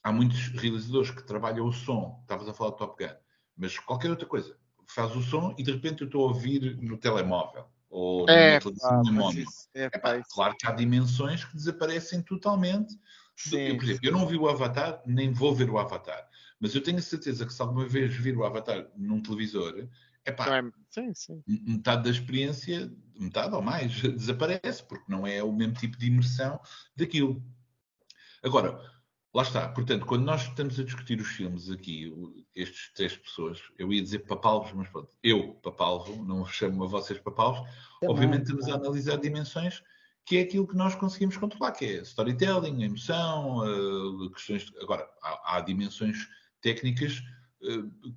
há muitos realizadores que trabalham o som, estavas a falar de Top Gun, mas qualquer outra coisa, faz o som e de repente eu estou a ouvir no telemóvel ou É, televisão pá, isso- é, Epá, pá, claro que há dimensões que desaparecem totalmente. sim. Eu, por exemplo, eu não vi o Avatar, nem vou ver o Avatar. Mas eu tenho a certeza que se alguma vez vir o Avatar num televisor, epá, é- Sim, sim. metade da experiência, metade ou mais, [LAUGHS] desaparece, porque não é o mesmo tipo de imersão daquilo. Agora, lá está. Portanto, quando nós estamos a discutir os filmes aqui, estes três pessoas, eu ia dizer papalvos, mas pronto, eu, papalvo, não chamo a vocês papalvos, Também, obviamente estamos a analisar dimensões que é aquilo que nós conseguimos controlar, que é storytelling, emoção, eh, questões. de- Agora, há, há dimensões técnicas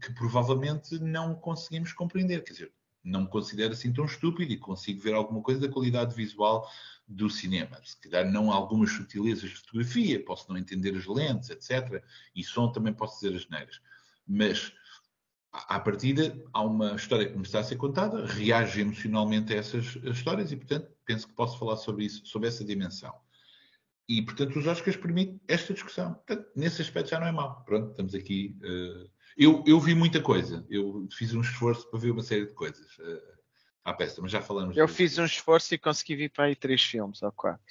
que provavelmente não conseguimos compreender. Quer dizer, não me considero assim tão estúpido e consigo ver alguma coisa da qualidade visual do cinema. Se calhar não algumas sutilezas de fotografia, posso não entender as lentes, etc. E som também posso dizer as neiras. Mas, à partida, há uma história que me está a ser contada, reage emocionalmente a essas histórias e, portanto, penso que posso falar sobre isso, sobre essa dimensão. E, portanto, os Oscars permitem esta discussão. Portanto, nesse aspecto já não é mau. Pronto, estamos aqui. eh, Eu, eu vi muita coisa. Eu fiz um esforço para ver uma série de coisas eh, à peça, mas já falamos Eu disso. fiz um esforço e consegui vir para aí três filmes ou quatro.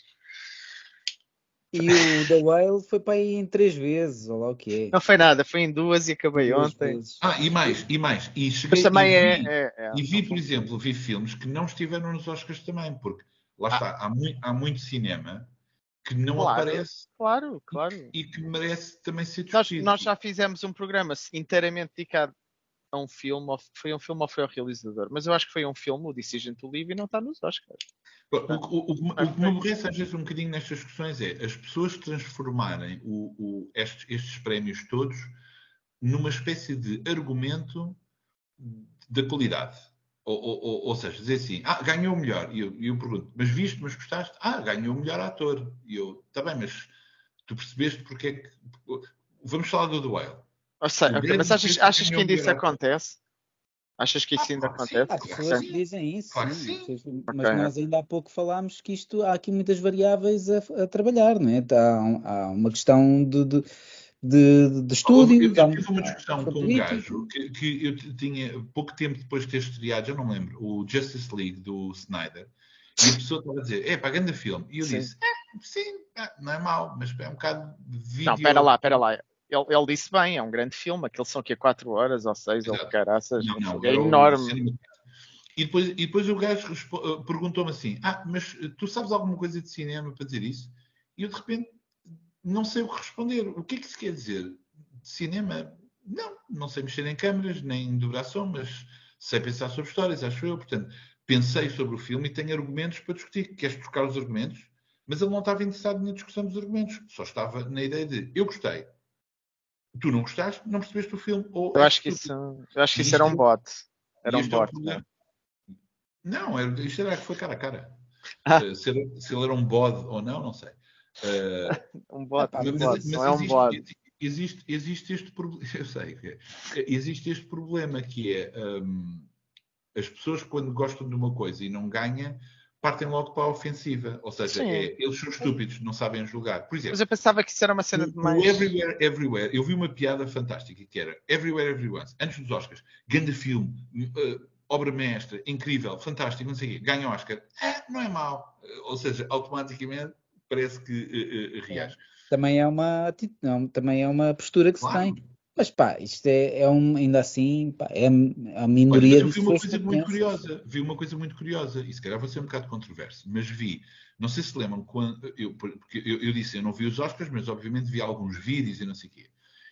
E o The Whale foi para aí em três vezes, ou lá o que é. Não foi nada, foi em duas e acabei Duas ontem. vezes. Ah, e mais, e mais. E cheguei Mas também e é. vi, é- é- E vi, por exemplo, vi filmes que não estiveram nos Oscars também, porque lá está, há, mui- há muito cinema que não Claro. aparece Claro, claro. e que merece também ser Nós, discutido. nós já fizemos um programa inteiramente dedicado a um filme, foi um filme ou foi ao realizador, mas eu acho que foi um filme, o Decision to Live, e não está nos Oscars. O, o- o- o- o que me aborrece às vezes um bocadinho nestas discussões é as pessoas transformarem o- o- estes, estes prémios todos numa espécie de argumento da qualidade. Ou, ou- ou- seja, dizer assim, ah, ganhou o melhor. E eu, eu pergunto, mas viste, mas gostaste? Ah, ganhou o melhor ator. E eu, está bem, mas tu percebeste porque é que. Vamos falar do Whale. Ou seja, O ok, grande mas achas, achas que ainda isso acontece? Achas que isso Ah, ainda claro que sim. acontece? Há Claro que pessoas sim. que dizem isso, Claro que sim. sim. Mas Ok. nós ainda há pouco falámos que isto há aqui muitas variáveis a, a trabalhar, não é? Há, há uma questão de, de, de, de estúdio, Eu, há eu tive uma há discussão com um gajo que, que eu tinha pouco tempo depois de ter estreado, já não lembro, o Justice League do Snyder, e a pessoa estava a dizer, é pá, grande filme. E eu Sim. disse, é, sim, é, não é mau, mas é um bocado de vídeo. Não, espera lá, espera lá. Ele, ele disse bem, é um grande filme, aqueles são aqui 4 horas ou 6 ou caraças. Não, não, é o enorme. E depois, e depois o gajo respo- eh, perguntou-me assim: Ah, mas eh, tu sabes alguma coisa de cinema para dizer isso? E eu de repente não sei o que responder. O que é que isso quer dizer? Cinema? Não, não sei mexer em câmaras, nem duração, mas sei pensar sobre histórias, acho eu. Portanto, pensei sobre o filme e tenho argumentos para discutir. Queres trocar os argumentos? Mas ele não estava interessado na discussão dos argumentos, só estava na ideia de eu gostei. Tu não gostaste, não percebeste o filme. Ou Eu acho que isso, eu acho que isso era um bot. Era um é bot. Não, era, isto era que foi cara a cara. Ah. Eh, Se, ele, se ele era um bode ou não, não sei. Eh, Um bot, Ah, um mas bot, mas não é um existe, bot. existe, existe este problema. [LAUGHS] Eu sei que é. Existe este problema que é hum, as pessoas quando gostam de uma coisa e não ganham, partem logo para a ofensiva. Ou seja, é, eles são estúpidos, não sabem julgar. Por exemplo, Mas eu pensava que isso era uma cena de mais. Everywhere, Everywhere, eu vi uma piada fantástica que era Everywhere, Everyone, antes dos Oscars, grande filme, uh, obra mestra, incrível, fantástico, não sei o quê, ganha Oscar, é, não é mau. Ou seja, automaticamente parece que uh, uh, reage. Também é uma não, também é uma postura que claro. se tem. Mas pá, isto é, é um, ainda assim, pá, é, é a minoria Olha, eu vi uma coisa muito curiosa, vi uma coisa muito curiosa, e se calhar vai ser um bocado controverso, mas vi, não sei se lembram, quando, eu, porque eu, eu, disse, eu não vi os Oscars, mas obviamente vi alguns vídeos e não sei o quê.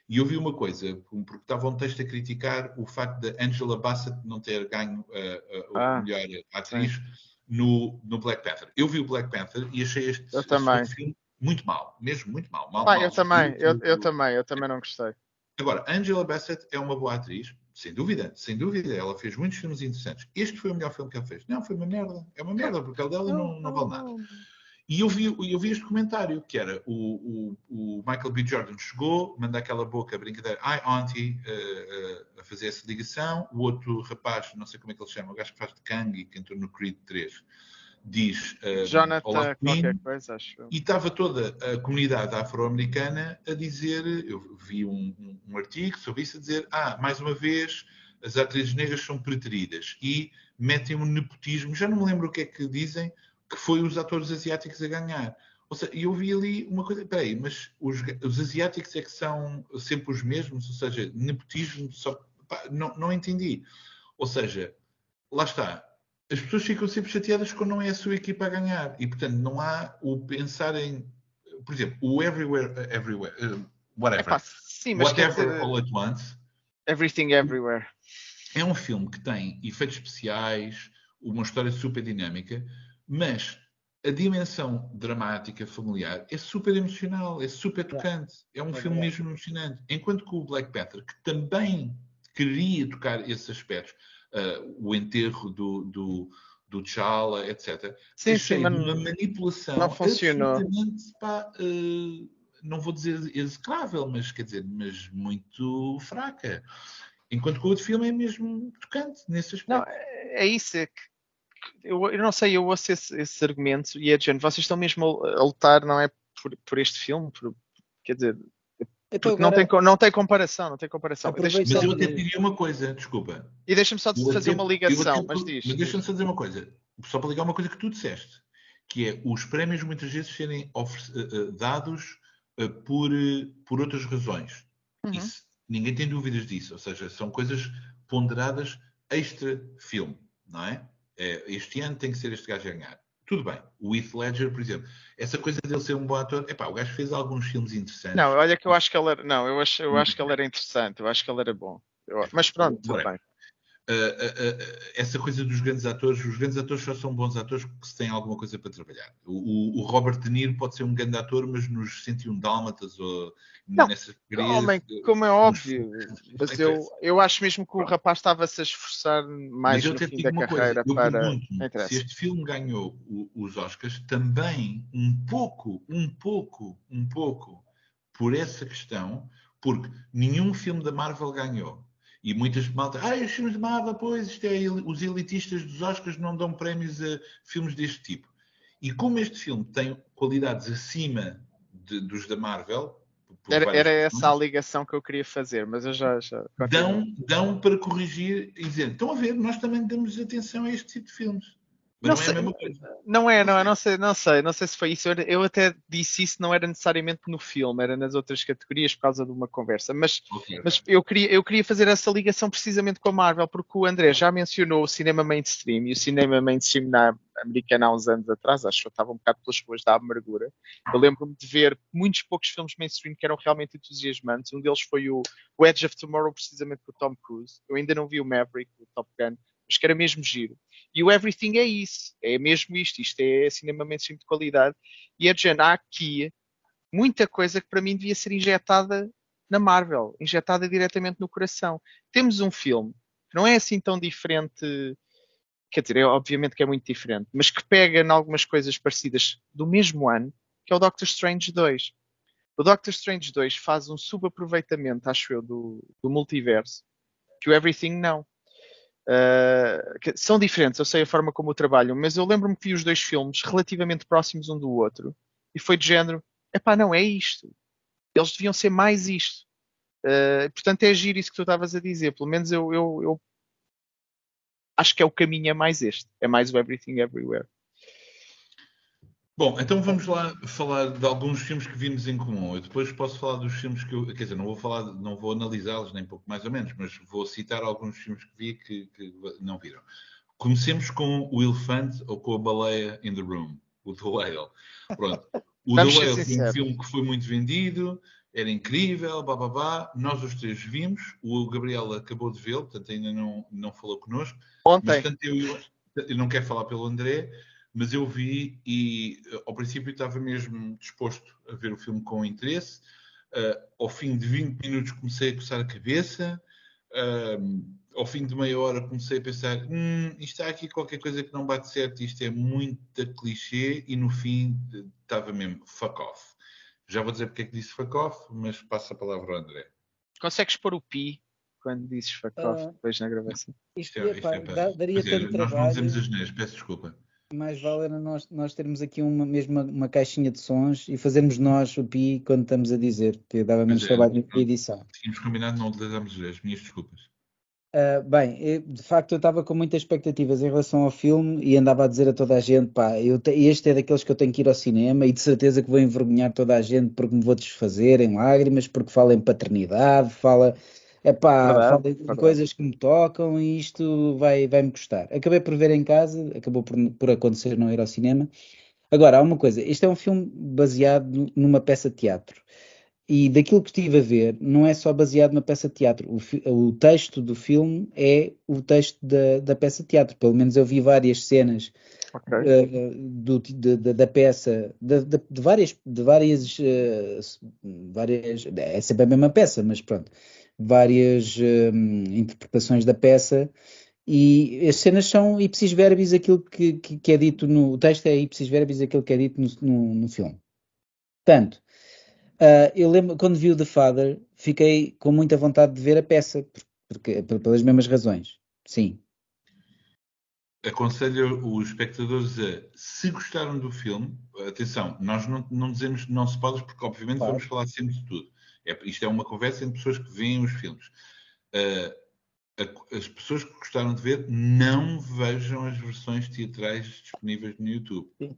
E eu vi uma coisa, porque estava um texto a criticar o facto de Angela Bassett não ter ganho uh, uh, ah, a melhor atriz no, no Black Panther. Eu vi o Black Panther e achei este, este filme muito mal, mesmo muito mal. mal, ah, mal eu também, eu, eu, também, eu também não gostei. Agora, Angela Bassett é uma boa atriz, sem dúvida, sem dúvida. Ela fez muitos filmes interessantes. Este foi o melhor filme que ela fez. Não, foi uma merda. É uma merda, porque o dela não, não vale nada. E eu vi, eu vi este comentário, que era o, o, o Michael B. Jordan chegou, manda aquela boca brincadeira, ai, auntie, uh, uh, a fazer essa ligação. O outro rapaz, não sei como é que ele chama, o gajo que faz de Kang e que entrou no Creed 3, diz uh, Jonathan, qualquer coisa, acho. E estava toda a comunidade afro-americana a dizer, eu vi um, um, um, artigo sobre isso, a dizer, ah, mais uma vez, as atrizes negras são preteridas e metem um nepotismo, já não me lembro o que é que dizem, que foi os atores asiáticos a ganhar. Ou seja, eu vi ali uma coisa, peraí, mas os, os asiáticos é que são sempre os mesmos, ou seja, nepotismo, só, pá, não, não entendi. Ou seja, lá está, as pessoas ficam sempre chateadas quando não é a sua equipa a ganhar. E, portanto, não há o pensar em. Por exemplo, o Everywhere, Everywhere, uh, whatever. Sim, mas whatever dizer, All at Once. Everything Everywhere. É um filme que tem efeitos especiais, uma história super dinâmica, mas a dimensão dramática familiar é super emocional, é super tocante. É um é filme mesmo emocionante. Enquanto que o Black Panther, que também queria tocar esses aspectos, uh, o enterro do, do, do T'Challa, etc. Sim, sim, mas uma manipulação não funcionou. Pá, uh, não vou dizer execrável, mas quer dizer, mas muito fraca. Enquanto que o outro filme é mesmo tocante nesse aspecto. Não, é, é isso, é que eu, eu, não sei, eu ouço esse, esse argumento e é de vocês estão mesmo a, a lutar, não é por, por este filme, por, quer dizer, então, agora... não, tem, não tem comparação, não tem comparação. Mas eu até diria uma coisa, desculpa. E deixa-me só eu fazer até, uma ligação, mas diz. Mas deixa-me só dizer uma coisa, só para ligar uma coisa que tu disseste, que é os prémios muitas vezes serem uh, dados uh, por, por outras razões. Uhum. Isso, ninguém tem dúvidas disso, ou seja, são coisas ponderadas extra-filme, não é? É? Este ano tem que ser este gajo a ganhar. Tudo bem. O Heath Ledger, por exemplo, essa coisa dele ser um bom ator, epá, o gajo fez alguns filmes interessantes. Não, olha que eu acho que ele era, não, eu acho, eu acho que ele era interessante, eu acho que ele era bom. Eu, mas pronto, tudo bem. Essa coisa dos grandes atores, os grandes atores só são bons atores porque se têm alguma coisa para trabalhar. O, o, Robert De Niro pode ser um grande ator, mas nos 101 Dálmatas ou não, nessas homem, como é óbvio, [LAUGHS] mas eu, eu acho mesmo que o rapaz estava-se a esforçar mais no fim da carreira para. Se este filme ganhou os Oscars, também um pouco, um pouco, um pouco por essa questão, porque nenhum filme da Marvel ganhou. E muitas malta, ah, os filmes de Marvel, pois, isto é, os elitistas dos Oscars não dão prémios a filmes deste tipo. E como este filme tem qualidades acima de, dos da Marvel. Era, era essa a ligação que eu queria fazer, mas eu já. já dão, dão para corrigir e dizer, estão a ver, nós também damos atenção a este tipo de filmes. Mas não, não, é a mesma coisa. Não é, não é, não sei, não sei, não sei se foi isso. Eu, eu, até disse isso, não era necessariamente no filme, era nas outras categorias por causa de uma conversa. Mas, okay. mas eu, queria, eu queria fazer essa ligação precisamente com a Marvel, porque o André já mencionou o cinema mainstream e o cinema mainstream na americana há uns anos atrás, acho que eu estava um bocado pelas ruas da amargura. Eu lembro-me de ver muitos poucos filmes mainstream que eram realmente entusiasmantes. Um deles foi o, o Edge of Tomorrow, precisamente com o Tom Cruise. Eu ainda não vi o Maverick, o Top Gun, mas que era mesmo giro. E o Everything é isso, é mesmo isto, isto é cinema mainstream de qualidade. E a Jen, há aqui muita coisa que para mim devia ser injetada na Marvel, injetada diretamente no coração. Temos um filme que não é assim tão diferente, quer dizer, é, obviamente que é muito diferente, mas que pega em algumas coisas parecidas do mesmo ano, que é o Doctor Strange 2. O Doctor Strange 2 faz um subaproveitamento, acho eu, do, do multiverso, que o Everything não. Uh, são diferentes, eu sei a forma como trabalham, mas eu lembro-me que vi os dois filmes relativamente próximos um do outro e foi de género: epá, não é isto. Eles deviam ser mais isto. Uh, portanto, é agir isso que tu estavas a dizer. Pelo menos eu, eu, eu, acho que é o caminho é mais este, é mais o Everything Everywhere. Bom, então vamos lá falar de alguns filmes que vimos em comum. Eu depois posso falar dos filmes que eu, quer dizer, não vou falar, não vou analisá-los nem pouco mais ou menos, mas vou citar alguns filmes que vi que, que não viram. Comecemos com o elefante ou com a baleia in the room, o The Whale. Pronto. O The Whale foi um filme que foi muito vendido, era incrível, babá. Nós os três vimos, o Gabriel acabou de vê-lo, portanto ainda não, não falou connosco. Ontem. Mas, portanto, eu, eu não quero falar pelo André, mas eu vi e ao princípio estava mesmo disposto a ver o filme com interesse. Uh, ao fim de 20 minutos comecei a coçar a cabeça. Uh, ao fim de meia hora comecei a pensar: hum, isto há aqui qualquer coisa que não bate certo, isto é muito clichê. E no fim estava mesmo fuck off. Já vou dizer porque é que disse fuck off, mas passa a palavra ao André. Consegues pôr o pi quando dizes fuck off uh, depois na gravação? Isto, é, isto é, pá, daria tanto trabalho. Nós não dizemos as neiras, peço desculpa mais vale era nós, nós termos aqui uma, mesmo uma, caixinha de sons e fazermos nós o pi quando estamos a dizer, que dava menos é, trabalho na edição. Tínhamos combinado não utilizarmos as minhas desculpas. Uh, bem, eu, de facto eu estava com muitas expectativas em relação ao filme e andava a dizer a toda a gente, pá, eu te, este é daqueles que eu tenho que ir ao cinema e de certeza que vou envergonhar toda a gente porque me vou desfazer em lágrimas, porque fala em paternidade, fala é pá, falei de coisas que me tocam e isto vai, vai me custar. Acabei por ver em casa, acabou por, por acontecer não ir ao cinema. Agora, há uma coisa, este é um filme baseado numa peça de teatro. E daquilo que estive a ver, não é só baseado numa peça de teatro. O, o texto do filme é o texto da, da, peça de teatro. Pelo menos eu vi várias cenas uh, do, de, de, da peça, de, de, várias, de várias, uh, várias. É sempre a mesma peça, mas pronto várias hum, interpretações da peça e as cenas são ipsis verbis aquilo que, que, que, é dito no o texto é ipsis verbis aquilo que é dito no, no, no filme. Portanto, uh, eu lembro quando vi o The Father fiquei com muita vontade de ver a peça porque, pelas mesmas razões. Sim. Aconselho os espectadores a, se gostaram do filme, atenção, nós não, não dizemos não se pode, porque obviamente claro. vamos falar sempre de tudo. É, isto é uma conversa entre pessoas que veem os filmes. Uh, as pessoas que gostaram de ver, não vejam as versões teatrais disponíveis no YouTube. Sim.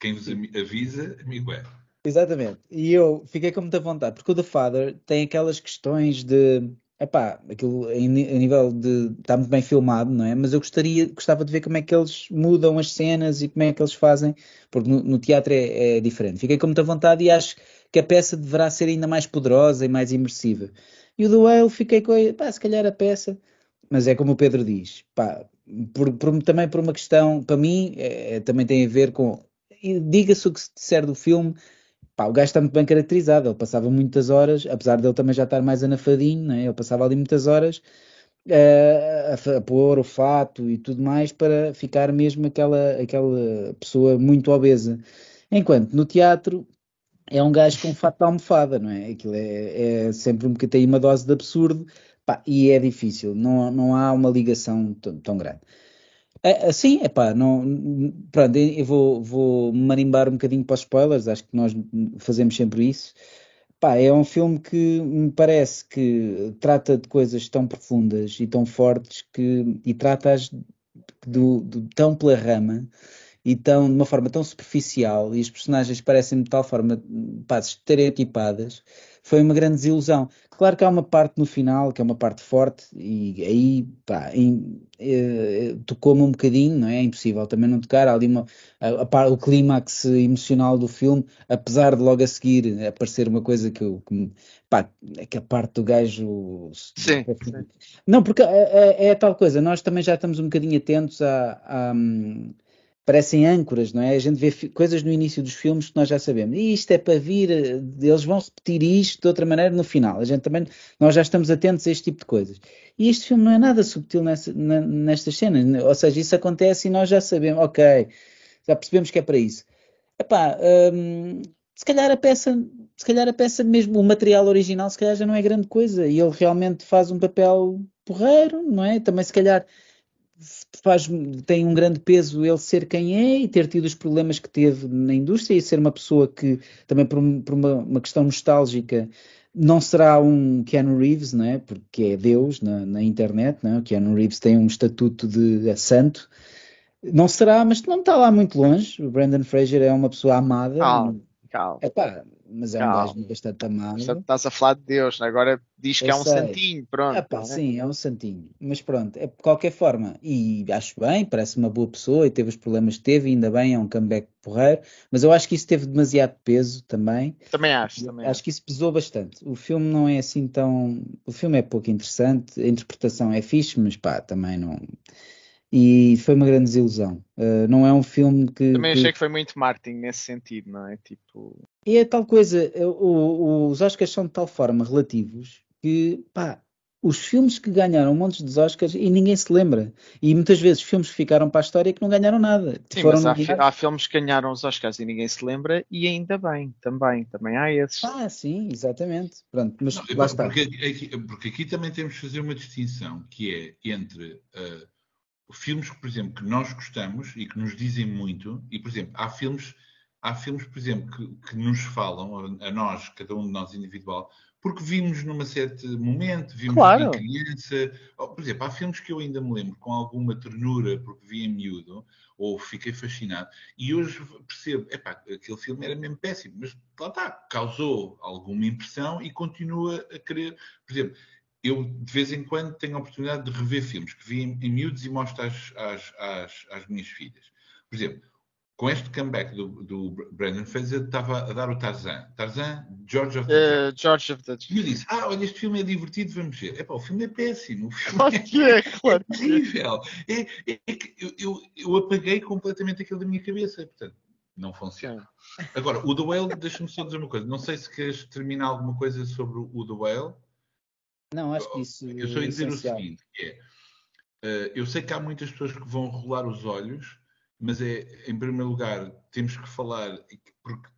Quem vos avisa, amigo é. Exatamente. E eu fiquei com muita vontade, porque o The Father tem aquelas questões de. Epá, aquilo a nível de. está muito bem filmado, não é? Mas eu gostaria, gostava de ver como é que eles mudam as cenas e como é que eles fazem, porque no, no teatro é, é, diferente. Fiquei com muita vontade e acho que a peça deverá ser ainda mais poderosa e mais imersiva. E o do Whale fiquei com, pá, se calhar a peça, mas é como o Pedro diz, pá, por, por, também por uma questão, para mim, é, é também tem a ver com, diga-se o que se disser do filme, pá, o gajo está muito bem caracterizado, ele passava muitas horas, apesar dele também já estar mais anafadinho, né? ele passava ali muitas horas uh, a, a pôr o fato e tudo mais para ficar mesmo aquela, aquela pessoa muito obesa. Enquanto no teatro, é um gajo com fato de almofada, não é? Aquilo é, é sempre um bocadinho uma dose de absurdo pá, e é difícil, não, não há uma ligação tão, grande. Assim, é pá, não, pronto, eu vou, vou marimbar um bocadinho para os spoilers, acho que nós fazemos sempre isso. Pá, é um filme que me parece que trata de coisas tão profundas e tão fortes que, e trata-as do, do, tão pela rama e tão, de uma forma tão superficial e os personagens parecem de tal forma pá, estereotipadas, foi uma grande desilusão. Claro que há uma parte no final que é uma parte forte e aí pá, eh, tocou-me um bocadinho, não é? é? impossível também não tocar. Há ali uma, a, a, o clímax emocional do filme, apesar de logo a seguir aparecer uma coisa que eu. Que, pá, é que a parte do gajo. Sim. Não, porque é, é, é, tal coisa, nós também já estamos um bocadinho atentos a, a parecem âncoras, não é? A gente vê coisas no início dos filmes que nós já sabemos. E isto é para vir, eh, eles vão repetir isto de outra maneira no final. A gente também, nós já estamos atentos a este tipo de coisas. E este filme não é nada subtil nessa, nestas cenas. Ou seja, isso acontece e nós já sabemos, ok, já percebemos que é para isso. Epá, hum, se calhar a peça, se calhar a peça mesmo, o material original, se calhar já não é grande coisa. E ele realmente faz um papel porreiro, não é? Também se calhar faz, tem um grande peso ele ser quem é e ter tido os problemas que teve na indústria e ser uma pessoa que, também por, por uma, uma, questão nostálgica, não será um Keanu Reeves, não é? porque é Deus na, na internet, não é? o Keanu Reeves tem um estatuto de santo, não será, mas não está lá muito longe. O Brandon Fraser é uma pessoa amada. Calma, calma. Epá, mas é um Calma. gajo bastante amado. Estás a falar de Deus, né? agora diz que Eu é um sei. santinho, pronto. Epá, Sim, é um santinho. Mas pronto, é de qualquer forma, e acho bem, parece uma boa pessoa e teve os problemas que teve, ainda bem, é um comeback porreiro, mas eu acho que isso teve demasiado peso também. Também acho, também acho. que isso pesou bastante. O filme não é assim tão. O filme é pouco interessante, a interpretação é fixe, mas pá, também não e foi uma grande desilusão. Uh, não é um filme que. Também achei que... que foi muito marketing nesse sentido, não é? Tipo. E é tal coisa, o, os Oscars são de tal forma relativos que, pá, os filmes que ganharam montes de Oscars e ninguém se lembra. E muitas vezes filmes que ficaram para a história que não ganharam nada. Sim, Foram mas há, há, filmes que ganharam os Oscars e ninguém se lembra e ainda bem, também, também há esses. Ah, sim, exatamente. Pronto, mas não, lá está. Porque aqui, porque aqui, também temos que fazer uma distinção que é entre uh, filmes, por exemplo, que nós gostamos e que nos dizem muito, e, por exemplo, há filmes, há filmes por exemplo, que, que nos falam, a, nós, cada um de nós individual, porque vimos num certo momento, vimos claro. criança. Ou, por exemplo, há filmes que eu ainda me lembro com alguma ternura, porque vi em miúdo, ou fiquei fascinado, e hoje percebo, epá, aquele filme era mesmo péssimo, mas lá está, causou alguma impressão e continua a querer. Por exemplo, eu de vez em quando tenho a oportunidade de rever filmes que vi em, em miúdos e mostro às, às, às, às, minhas filhas. Por exemplo, com este comeback do, do Brandon Fraser, estava a dar o Tarzan. Tarzan, George of the uh, George of the E eu disse, ah, olha, este filme é divertido, vamos ver. Epá, o filme é péssimo. O filme [LAUGHS] claro que é, claro é terrível. É, é, é que eu, eu, eu, apaguei completamente aquilo da minha cabeça. Portanto, não funciona. Agora, o The Whale, deixa-me só dizer uma coisa. Não sei se queres terminar alguma coisa sobre o The Whale. Não, acho que isso. Eu só ia dizer essencial. o seguinte: é, uh, eu sei que há muitas pessoas que vão rolar os olhos, mas é, em primeiro lugar, temos que falar, porque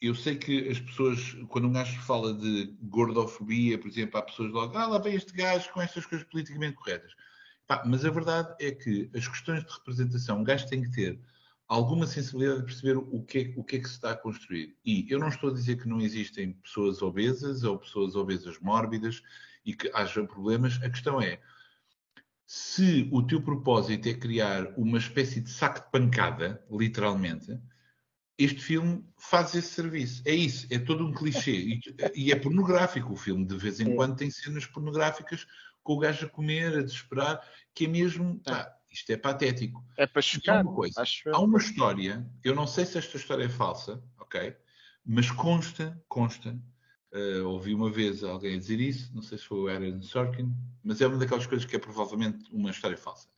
eu sei que as pessoas, quando um gajo fala de gordofobia, por exemplo, há pessoas logo, ah, lá vem este gajo com estas coisas politicamente corretas. Pá, mas a verdade é que as questões de representação, um gajo tem que ter alguma sensibilidade de perceber o que, é, o que é que se está a construir. E eu não estou a dizer que não existem pessoas obesas ou pessoas obesas mórbidas e que haja problemas. A questão é, se o teu propósito é criar uma espécie de saco de pancada, literalmente, este filme faz esse serviço. É isso, é todo um clichê. E, é pornográfico o filme. De vez em quando tem cenas pornográficas com o gajo a comer, a desesperar, que é mesmo. Pá, isto é patético. É para chocar. Uma coisa, há uma história, eu não sei se esta história é falsa, ok? Mas consta, consta, Uh, ouvi uma vez alguém dizer isso, não sei se foi o Aaron Sorkin, mas é uma daquelas coisas que é provavelmente uma história falsa.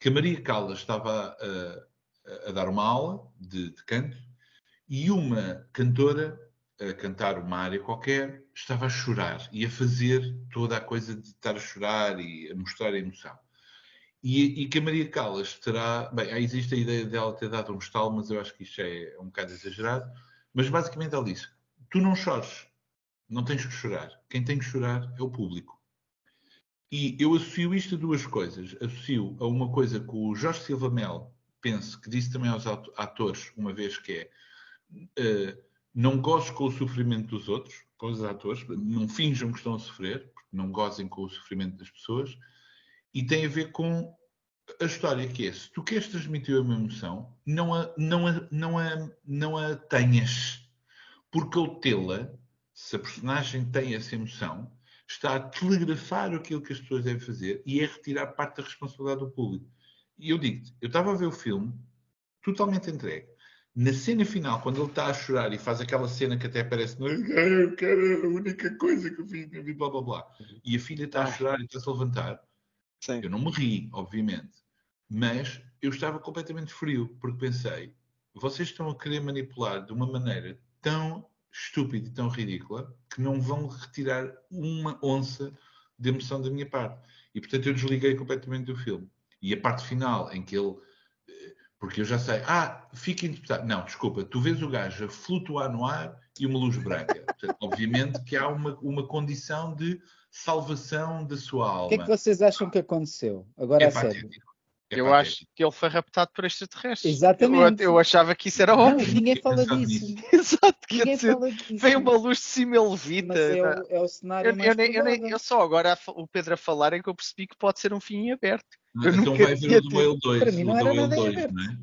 Que a Maria Callas estava a, a dar uma aula de, de, canto e uma cantora a cantar uma área qualquer estava a chorar e a fazer toda a coisa de estar a chorar e a mostrar a emoção. E, e que a Maria Callas terá. Bem, existe a ideia dela ter dado um estalo, mas eu acho que isto é um bocado exagerado. Mas basicamente ela disse: Tu não chores, não tens que chorar. Quem tem que chorar é o público. E eu associo isto a duas coisas. Associo a uma coisa que o Jorge Silva Mel, penso, que disse também aos atores uma vez que é uh, não gozes com o sofrimento dos outros, com os atores, não finjam que estão a sofrer, porque não gozem com o sofrimento das pessoas, e tem a ver com a história que é, se tu queres transmitir uma emoção, não a, não a, não a, não a tenhas, porque ao tê-la se a personagem tem essa emoção, está a telegrafar aquilo que as pessoas devem fazer e é retirar parte da responsabilidade do público. E eu digo-te, eu estava a ver o filme totalmente entregue. Na cena final, quando ele está a chorar e faz aquela cena que até parece eu quero a única coisa que eu fiz na vida, blá blá blá, e a filha está a chorar e está-se a levantar, Sim. eu não me ri, obviamente, mas eu estava completamente frio, porque pensei, vocês estão a querer manipular de uma maneira tão estúpida e tão ridícula que não vão retirar uma onça de emoção da minha parte. E portanto eu desliguei completamente do filme. E a parte final em que ele. Eh, porque eu já sei, ah, fica interpretado. Não, desculpa, tu vês o gajo a flutuar no ar e uma luz branca. [LAUGHS] Portanto, obviamente que há uma, uma condição de salvação da sua alma. O que é que vocês acham que aconteceu? Agora é a sério. É eu acho que ele foi raptado por extraterrestres. Exatamente. Eu, eu achava que isso era Não, óbvio. ninguém [LAUGHS] fala disso. [LAUGHS] Exato, quer Ninguém dizer, fala disso. vem uma luz de cima e levita. Mas é o, é o cenário Eu, mais eu, nem, eu, nem- eu só agora a o Pedro a falar é que eu percebi que pode ser um fim em aberto. eu então vai ver o do Whale 2. Para mim não era nada em 2, aberto. não é?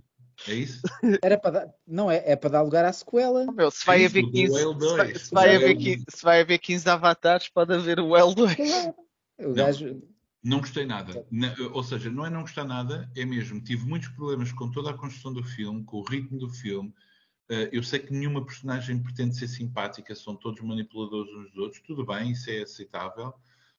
É isso? Era para dar, não é, é para dar lugar à sequela. Oh, meu, se vai É haver isso, o 15, Whale se vai, 2. se vai haver Whale 15, se vai haver 15 avatares, pode haver o L2. Claro. O gajo, Não gostei nada. Na- ou seja, não é não gostar nada, é mesmo. Tive muitos problemas com toda a construção do filme, com o ritmo do filme. Eh, eu sei que nenhuma personagem pretende ser simpática, são todos manipuladores uns dos outros. Tudo bem, isso é aceitável.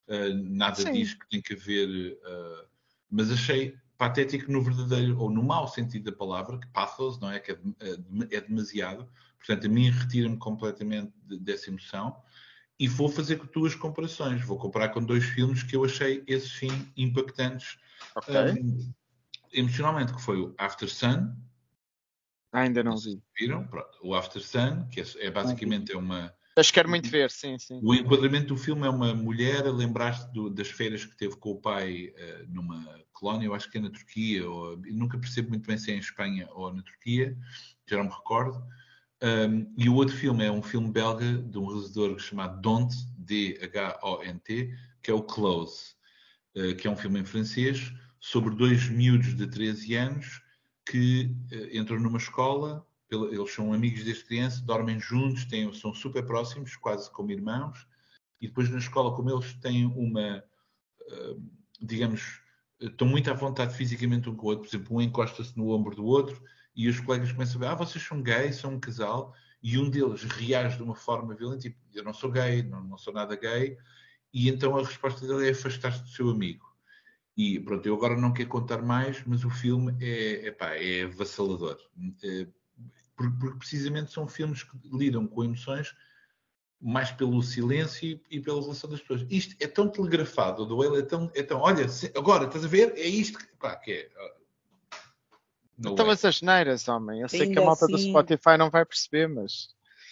Eh, nada Sim. diz que tem que haver. eh, mas achei patético no verdadeiro, ou no mau sentido da palavra, que pathos, não é? Que é, é de- demasiado. Portanto, a mim retira-me completamente de- dessa emoção. E vou fazer duas comparações. Vou comparar com dois filmes que eu achei, esses sim, impactantes Ok. um, emocionalmente, que foi o After Sun. Ainda não vi. Viram? Pronto. O After Sun, que é, é basicamente é uma... Mas quero muito ver, sim, sim. O enquadramento do filme é uma mulher a lembrar-se das férias que teve com o pai eh, numa colónia, eu acho que é na Turquia, ou, nunca percebo muito bem se é em Espanha ou na Turquia, já não me recordo. Um, e o outro filme é um filme belga de um realizador chamado Dont, D-H-O-N-T, que é o Close, eh, que é um filme em francês sobre dois miúdos de 13 anos que eh, entram numa escola, eles são amigos desde criança, dormem juntos, têm- são super próximos, quase como irmãos, e depois na escola, como eles têm uma, eh, digamos, estão muito à vontade fisicamente um com o outro, por exemplo, um encosta-se no ombro do outro e os colegas começam a ver, ah, vocês são gays, são um casal, e um deles reage de uma forma violenta, tipo, eu não sou gay, não, não sou nada gay, e então a resposta dele é afastar-se do seu amigo. E pronto, eu agora não quero contar mais, mas o filme é, epá, é avassalador. É, porque, porque precisamente são filmes que lidam com emoções mais pelo silêncio e, pela relação das pessoas. Isto é tão telegrafado, o Whale é tão, é tão olha, agora estás a ver? É isto que, pá, que é. Ah, no Então way. as asneiras, homem. Eu sei que Ainda a malta do assim- Spotify não vai perceber, mas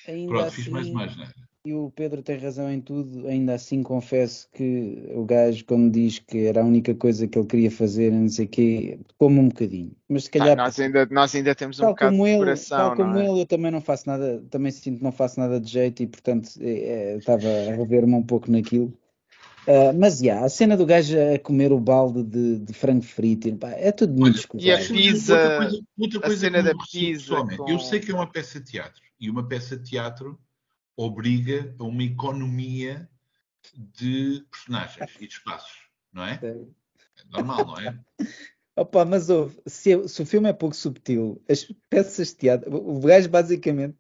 ainda Pronto, assim, fiz mais uma asneira. e o Pedro tem razão em tudo, ainda assim confesso que o gajo, quando diz que era a única coisa que ele queria fazer, não sei o quê, como um bocadinho. Mas se ah, calhar, nós, ainda, nós ainda temos um bocado como de ele, coração, tal como não é? ele, eu também não faço nada, também sinto que não faço nada de jeito e portanto é, é, estava a rever-me um pouco naquilo. Ah, mas já, a cena do gajo a comer o balde de, de frango frito, pá, é tudo muito Olha, e a pizza- Outra coisa, outra a coisa cena que da pizza com- Eu sei que é uma peça de teatro e uma peça de teatro obriga a uma economia de personagens e de espaços, não é? É normal, não é? [LAUGHS] Opa, mas ouve, se, se o filme é pouco subtil, as peças de teatro, o gajo basicamente,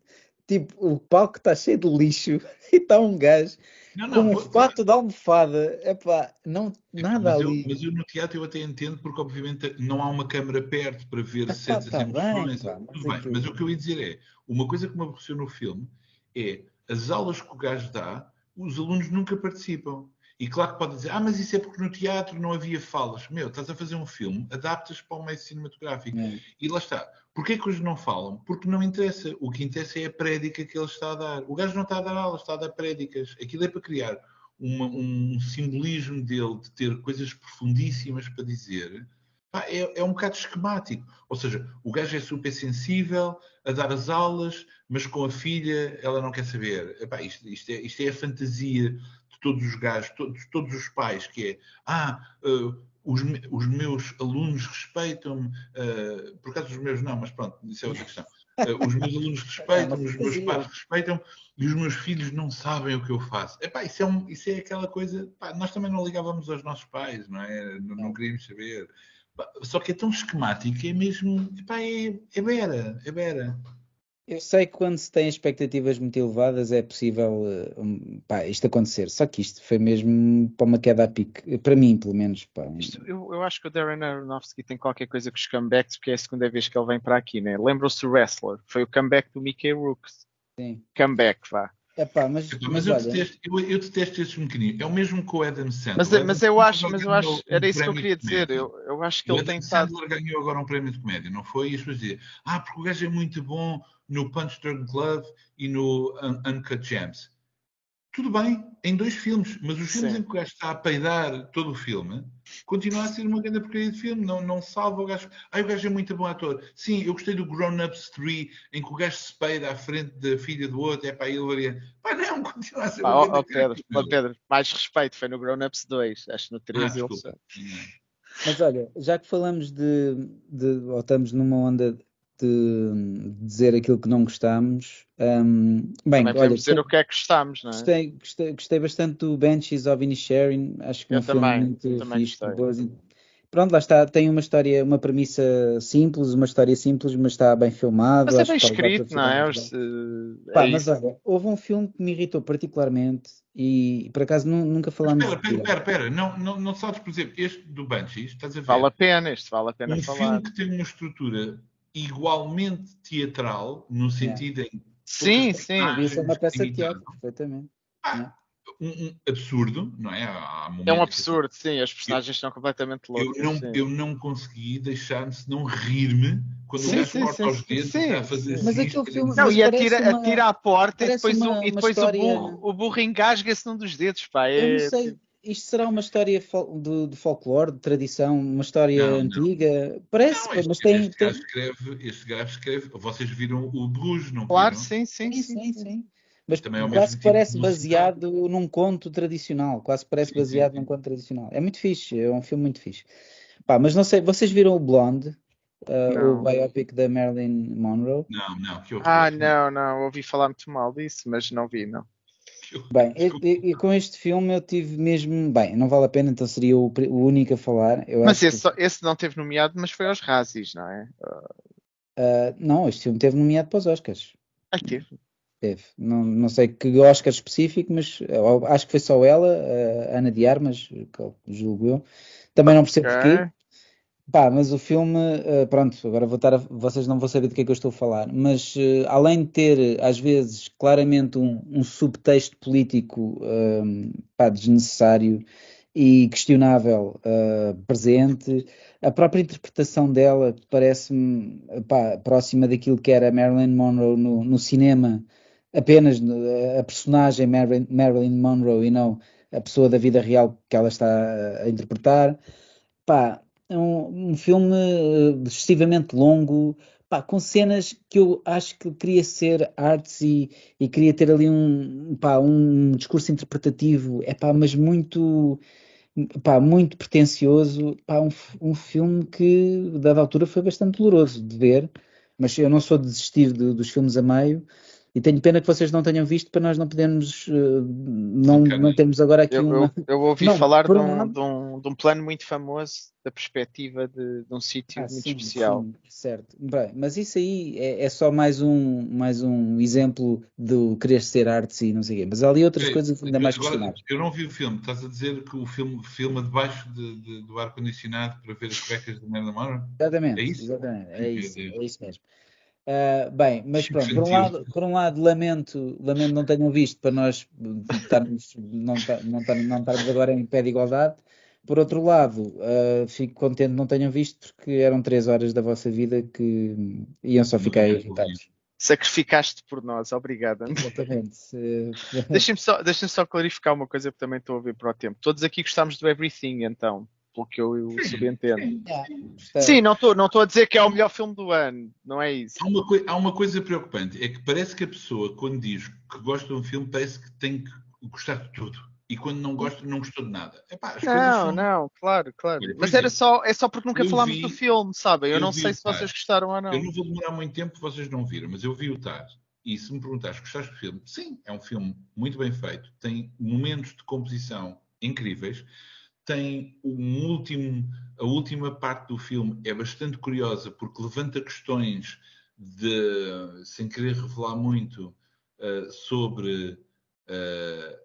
tipo, o palco está cheio de lixo [LAUGHS] e está um gajo Não, com um vou- fato de almofada, epá, não, nada mas, eu, ali. mas eu no teatro eu até entendo porque obviamente não há uma câmara perto para ver Ah, certas tá bem, emoções. pá, mas Tudo bem, mas o que eu ia dizer é, uma coisa que me aborreceu no filme é as aulas que o gajo dá, os alunos nunca participam. E claro que pode dizer, ah, mas isso é porque no teatro não havia falas. Meu, estás a fazer um filme, adaptas para o meio cinematográfico. É. E lá está. Porquê que eles não falam? Porque não interessa. O que interessa é a prédica que ele está a dar. O gajo não está a dar aulas, está a dar prédicas. Aquilo é para criar uma- um simbolismo dele de ter coisas profundíssimas para dizer. É, é um bocado esquemático. Ou seja, o gajo é super sensível a dar as aulas, mas com a filha ela não quer saber. Epá, isto, isto é, isto é a fantasia todos os gajos, todos, todos os pais, que é ah, eh, os, me- os meus alunos respeitam-me, eh, por acaso os meus não, mas pronto, isso é outra questão. Eh, os meus alunos [LAUGHS] respeitam-me, os meus pais respeitam-me e os meus filhos não sabem o que eu faço. Epá, isso, é um, isso é aquela coisa. pá, nós também não ligávamos aos nossos pais, não é? Não, não queríamos saber. Só que é tão esquemático, é mesmo. Epá, é, é Bera, é Bera. Eu sei que quando se tem expectativas muito elevadas é possível eh, pá, isto acontecer, só que isto foi mesmo para uma queda a pique, para mim pelo menos. Pá. Isto- eu, eu acho que o Darren Aronofsky tem qualquer coisa com os comebacks, porque é a segunda vez que ele vem para aqui, né? Lembram-se do Wrestler? Foi o comeback do Mickey Rourke. Sim. Comeback, vá. Epá, mas, Epá, mas Mas eu olha, detesto, eu, eu detesto esses mecanismos. É o mesmo com o Adam Sandler. Mas, Adam mas eu acho, mas eu acho, era um isso que eu queria dizer. Eu, eu acho que O ele Adam tem estado. Sandler ganhou agora um prémio de comédia, não foi? E as pessoas diziam, ah, porque o gajo é muito bom no Punch Drunk Glove e no Un- Uncut Gems. Tudo bem, em dois filmes, mas os filmes Sim. em que o gajo está a peidar todo o filme, continua a ser uma grande porcaria de filme, não, não salva o gajo. Ai, o gajo é muito bom ator. Sim, eu gostei do Grown Ups 3, em que o gajo se peida à frente da filha do outro, é para a Hillary. Pá, não, [LAUGHS] continua a ser uma grande oh, Pedro, oh, Pedro, mais respeito, foi no Grown Ups 2, acho que no 3 ah, ele Mas olha, já que falamos de, de ou estamos numa onda de dizer aquilo que não gostamos. Um, bem, Também olha, dizer o que é que gostamos, não é? Gostei, gostei, gostei bastante do Benches of Inisherin, acho que é um filme também, muito fixe, Pronto, lá está, tem uma história, uma premissa simples, uma história simples, mas está bem filmado. Mas é bem escrito, não é? Pá, é mas olha, houve um filme que me irritou particularmente e por acaso nunca falámos. Espera, espera, espera, não, não, não sabes, por exemplo, este do Banshees, estás a ver? Vale a pena, este vale a pena um falar. Um filme que tem uma estrutura igualmente teatral, no sentido é. em. Sim, sim. Isso é uma peça de teatro, perfeitamente. Ah, um, um, absurdo, não é? é um absurdo, que... sim. As personagens eu, completamente loucas. Eu não, eu não consegui deixar-se não rir-me quando sim, o gajo corta os dedos sim, a fazer Mas assim, aquele filme, não, e atira, uma, atira à porta e depois, uma, o, e depois história... o burro, o burro engasga-se num dos dedos, pá. É, eu não sei, tipo isto será uma história de, de folclore, de tradição, uma história não, antiga? Não. Parece, não, este, mas tem. Este, tem... Gajo escreve, este gajo escreve. Vocês viram o Bruges, não Claro, viram? sim, sim, sim. sim, sim. Mas Também é quase tipo parece baseado num conto tradicional. Quase parece sim, baseado sim, num conto tradicional. É muito fixe, é um filme muito fixe. Pá, mas não sei, vocês viram o Blonde? Uh, o biopic da Marilyn Monroe? Não, não. Que ah, não, não. Ouvi falar muito mal disso, mas não vi, não. Bem, e, com este filme eu tive mesmo. Bem, não vale a pena, então seria o, o único a falar. Eu mas esse, que... esse, não teve nomeado, mas foi aos Razzies, não é? Uh, não, este filme teve nomeado para os Oscars. Ah, teve. Teve. Não, não sei que Oscar específico, mas acho que foi só ela, a Ana de Armas, julgo eu. Também não percebo okay. porquê. Pá, mas o filme, uh, pronto, agora vou estar a, vocês não vão saber do que é que eu estou a falar, mas uh, além de ter, às vezes, claramente um, um subtexto político uh, pá, desnecessário e questionável uh, presente, a própria interpretação dela parece-me próxima daquilo que era Marilyn Monroe no, no cinema, apenas a personagem Marilyn, Marilyn Monroe e não a pessoa da vida real que ela está a interpretar. Pá, é um, um filme eh, excessivamente longo, pá, com cenas que eu acho que queria ser artes e, e queria ter ali um, pá, um discurso interpretativo, é pá, mas muito, pá, muito pretencioso, pá, um, um filme que, dada altura, foi bastante doloroso de ver, mas eu não sou de desistir de, dos filmes a meio, e tenho pena que vocês não tenham visto para nós não podermos, uh, não, não temos agora aqui eu, uma... Eu, eu ouvi não, falar de um, de, um, de um, plano muito famoso da perspectiva de, de um sítio ah, muito sim, especial. Sim, certo. Bem, mas isso aí é, é, só mais um, mais um exemplo do querer ser arte e não sei o quê. Mas há ali outras coisas ainda mais questionáveis. Eu não vi o filme. Estás a dizer que o filme filma debaixo de, de, do ar-condicionado para ver as cuecas de Merda Mara? Exatamente. É isso? Exatamente. É isso, é isso mesmo. Uh, bem, mas pronto, por um, lado, por um lado lamento, lamento não tenham visto para nós estarmos, não, não, não estarmos agora em pé de igualdade. Por outro lado, uh, fico contente não tenham visto porque eram três horas da vossa vida que iam só ficar irritados. Sacrificaste por nós, obrigado. Exatamente. [LAUGHS] Deixem-me só, deixem só clarificar uma coisa que também estou a ver para o tempo. Todos aqui gostamos do Everything, então pelo que eu, eu subentendo. Sim, sim não estou não a dizer que é o melhor filme do ano, não é isso. Há uma, há uma, coisa preocupante, é que parece que a pessoa, quando diz que gosta de um filme, parece que tem que gostar de tudo. E quando não gosta, não gostou de nada. Epá, não, são... não, claro, claro. Olha, Mas era só, é só porque nunca falámos vi, do filme, sabem? Eu, eu não sei se vocês gostaram ou não. Eu não vou demorar muito tempo, vocês não viram, mas eu vi o TAR. E se me perguntares, gostaste do filme? Sim, é um filme muito bem feito, tem momentos de composição incríveis tem um último, a última parte do filme é bastante curiosa porque levanta questões de, sem querer revelar muito, uh, sobre uh,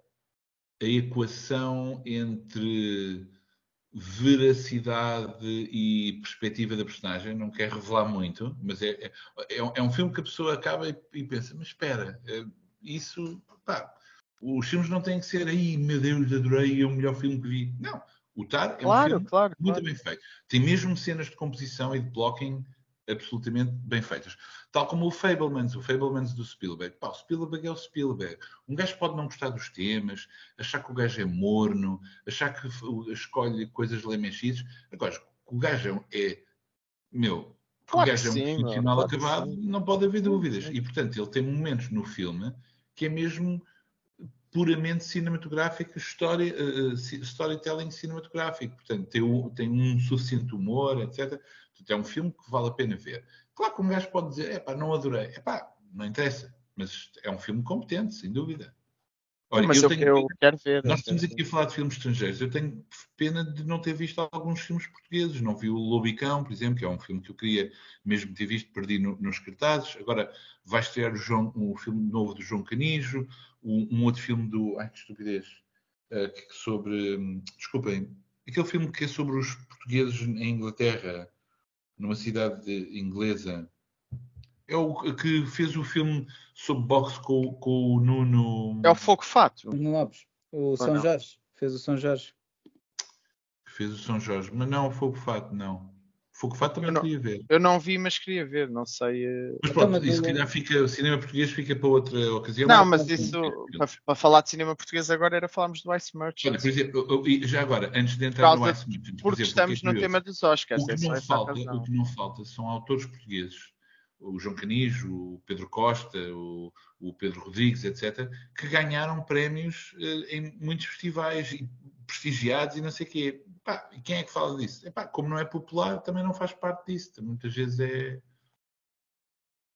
a equação entre veracidade e perspectiva da personagem. Não quero revelar muito, mas é, é, é um filme que a pessoa acaba e, e pensa, mas espera, eh, isso, pá, os filmes não têm que ser aí, meu Deus, adorei, é o melhor filme que vi. Não. O Tar é claro, um filme claro, muito claro. bem feito. Tem mesmo cenas de composição e de blocking absolutamente bem feitas. Tal como o Fablemans, o Fablemans do Spielberg. Pá, o Spielberg é o Spielberg. Um gajo pode não gostar dos temas, achar que o gajo é morno, achar que escolhe coisas lemechidas. Agora, o gajo é, meu, claro o gajo é um profissional claro acabado, não pode haver dúvidas. E, portanto, ele tem momentos no filme que é mesmo puramente cinematográfico, uh, storytelling cinematográfico. Portanto, tem, tem, um suficiente humor, etc. Portanto, é um filme que vale a pena ver. Claro que um gajo pode dizer, é pá, não adorei. É pá, não interessa. Mas é um filme competente, sem dúvida. Olha, mas eu, eu, eu quero ver. Nós estamos aqui a falar de filmes estrangeiros. Eu tenho pena de não ter visto alguns filmes portugueses. Não vi o Lobicão, por exemplo, que é um filme que eu queria mesmo ter visto, perdi no, nos cartazes. Agora vai estrear o, João, um filme novo do João Canijo, um, um outro filme do. Ai, que estupidez! Uh, sobre. Um, desculpem, aquele filme que é sobre os portugueses em Inglaterra, numa cidade inglesa. É o que fez o filme sobre boxe com, com o Nuno. É o Fogo Fato. Nuno Lopes. O São não? Jorge. Fez o São Jorge. Fez o São Jorge. Mas não o Fogo Fato, não. Fogo Fato também não, queria ver. Eu não vi, mas queria ver, não sei. Eh, mas pronto, então, isso calhar fica, o cinema português fica para outra ocasião. Não, mas isso, para, para, falar de cinema português agora era falarmos do Ice Merchant. Olha, por exemplo, já agora, antes de entrar no Ice Merchant. Por porque exemplo, estamos no tema dos Oscars. O que, é não falta, o que não falta são autores portugueses o João Canijo, o Pedro Costa, o, o, Pedro Rodrigues, etc., que ganharam prémios eh, em muitos festivais prestigiados e não sei o quê. Pá, e quem é que fala disso? Epá, como não é popular, também não faz parte disso. Muitas vezes é.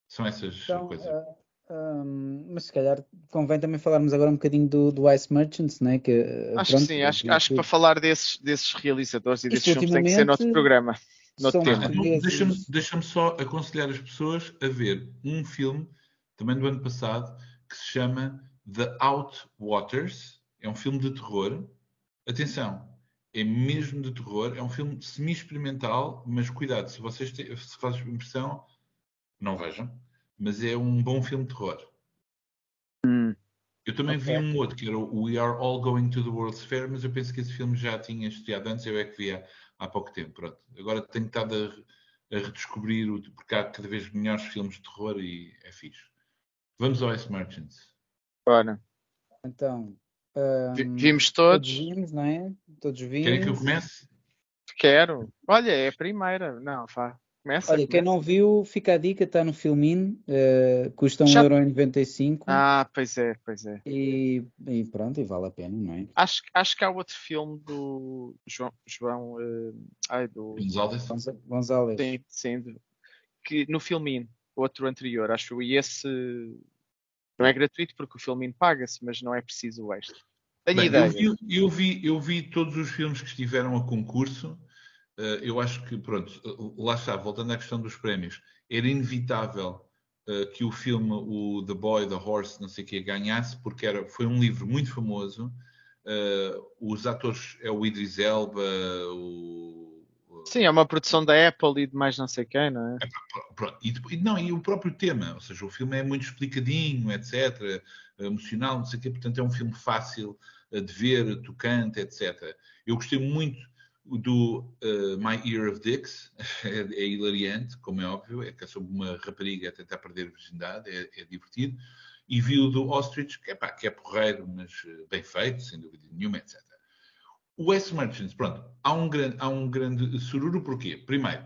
São essas então, coisas. Uh, um, mas se calhar convém também falarmos agora um bocadinho do, do Ice Merchants, né? que uh, Acho pronto, que sim, acho, acho que para falar desses, desses realizadores e desses filmes tem que ser noutro programa. Deixa-me deixa só aconselhar as pessoas a ver um filme, também do ano passado, que se chama The Outwaters. É um filme de terror. Atenção, é mesmo de terror, é um filme semi-experimental, mas cuidado, se vocês têm, se faz impressão, não vejam, mas é um bom filme de terror. Hum. Eu também okay. vi um outro que era o We Are All Going to the World's Fair, mas eu penso que esse filme já tinha estreado antes, eu é que vi há, pouco tempo. Pronto. Agora tenho estado a, a redescobrir, o, porque há cada vez melhores filmes de terror e é fixe. Vamos ao S-Merchants. Bora. Então, um, vimos todos. Todos vimos, não é? Todos vimos. Querem que eu comece? Quero. Olha, é a primeira. Não, vá. Começa. Olha, começa. quem não viu, fica a dica, está no Filmin, uh, custa 1,95€. Ah, pois é, pois é. E, e, pronto, e vale a pena, não é? Acho, acho que há outro filme do João, João uh, ai, do Gonzalez. Gonzalez. Sim, sim, que no Filmin, outro anterior, acho, e esse não é gratuito porque o filme paga-se, mas não é preciso o extra. Tenho Bem, ideia. Eu vi, eu, vi, eu vi todos os filmes que estiveram a concurso. Uh, eu acho que, pronto, lá está, voltando à questão dos prémios, era inevitável uh, que o filme, o The Boy, The Horse, não sei o que, ganhasse, porque era, foi um livro muito famoso. Os atores é o Idris Elba, o Sim, é uma produção da Apple e de mais não sei quem, não é? e, não, e o próprio tema, ou seja, o filme é muito explicadinho, etc., emocional, não sei o quê, portanto é um filme fácil eh, de ver, tocante, etc. Eu gostei muito do uh, My Ear of Dicks, [LAUGHS] é, é, hilariante, como é óbvio, é é sobre uma rapariga a tentar perder a virgindade, é, é divertido, e vi o do Ostrich, que é, pá, que é porreiro, mas eh, bem feito, sem dúvida nenhuma, etc. O S Merchants, pronto, há um grande, há um grande sururu, porquê? Primeiro,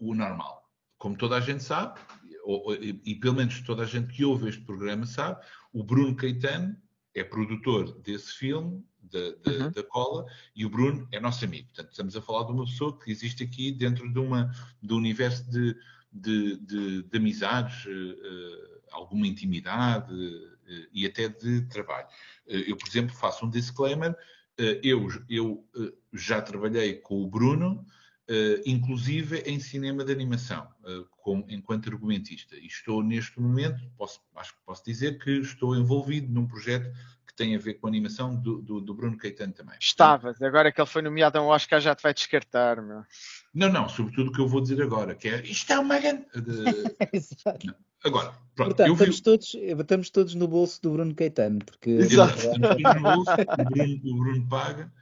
o normal. Como toda a gente sabe, ou, e pelo menos toda a gente que ouve este programa sabe, o Bruno Caetano é produtor desse filme, da, da, uhum. da, cola, e o Bruno é nosso amigo. Portanto, estamos a falar de uma pessoa que existe aqui dentro de uma, do universo de, de, de, de amizades, uh, alguma intimidade uh, e até de trabalho. Uh, eu, por exemplo, faço um disclaimer eu, eu já trabalhei com o Bruno, eh, inclusive em cinema de animação, como, enquanto argumentista. E estou neste momento, posso, acho que posso dizer que estou envolvido num projeto que tem a ver com a animação do, do, do Bruno Caetano também. Estavas, agora que ele foi nomeado a um Oscar já te vai descartar, meu. Não, não, sobretudo o que eu vou dizer agora, que é isto é uma grande. [LAUGHS] Exato. Agora, pronto, Portanto, estamos, vi... todos, estamos todos no bolso do Bruno Caetano, porque Exato. [LAUGHS] o, Bruno, o Bruno paga.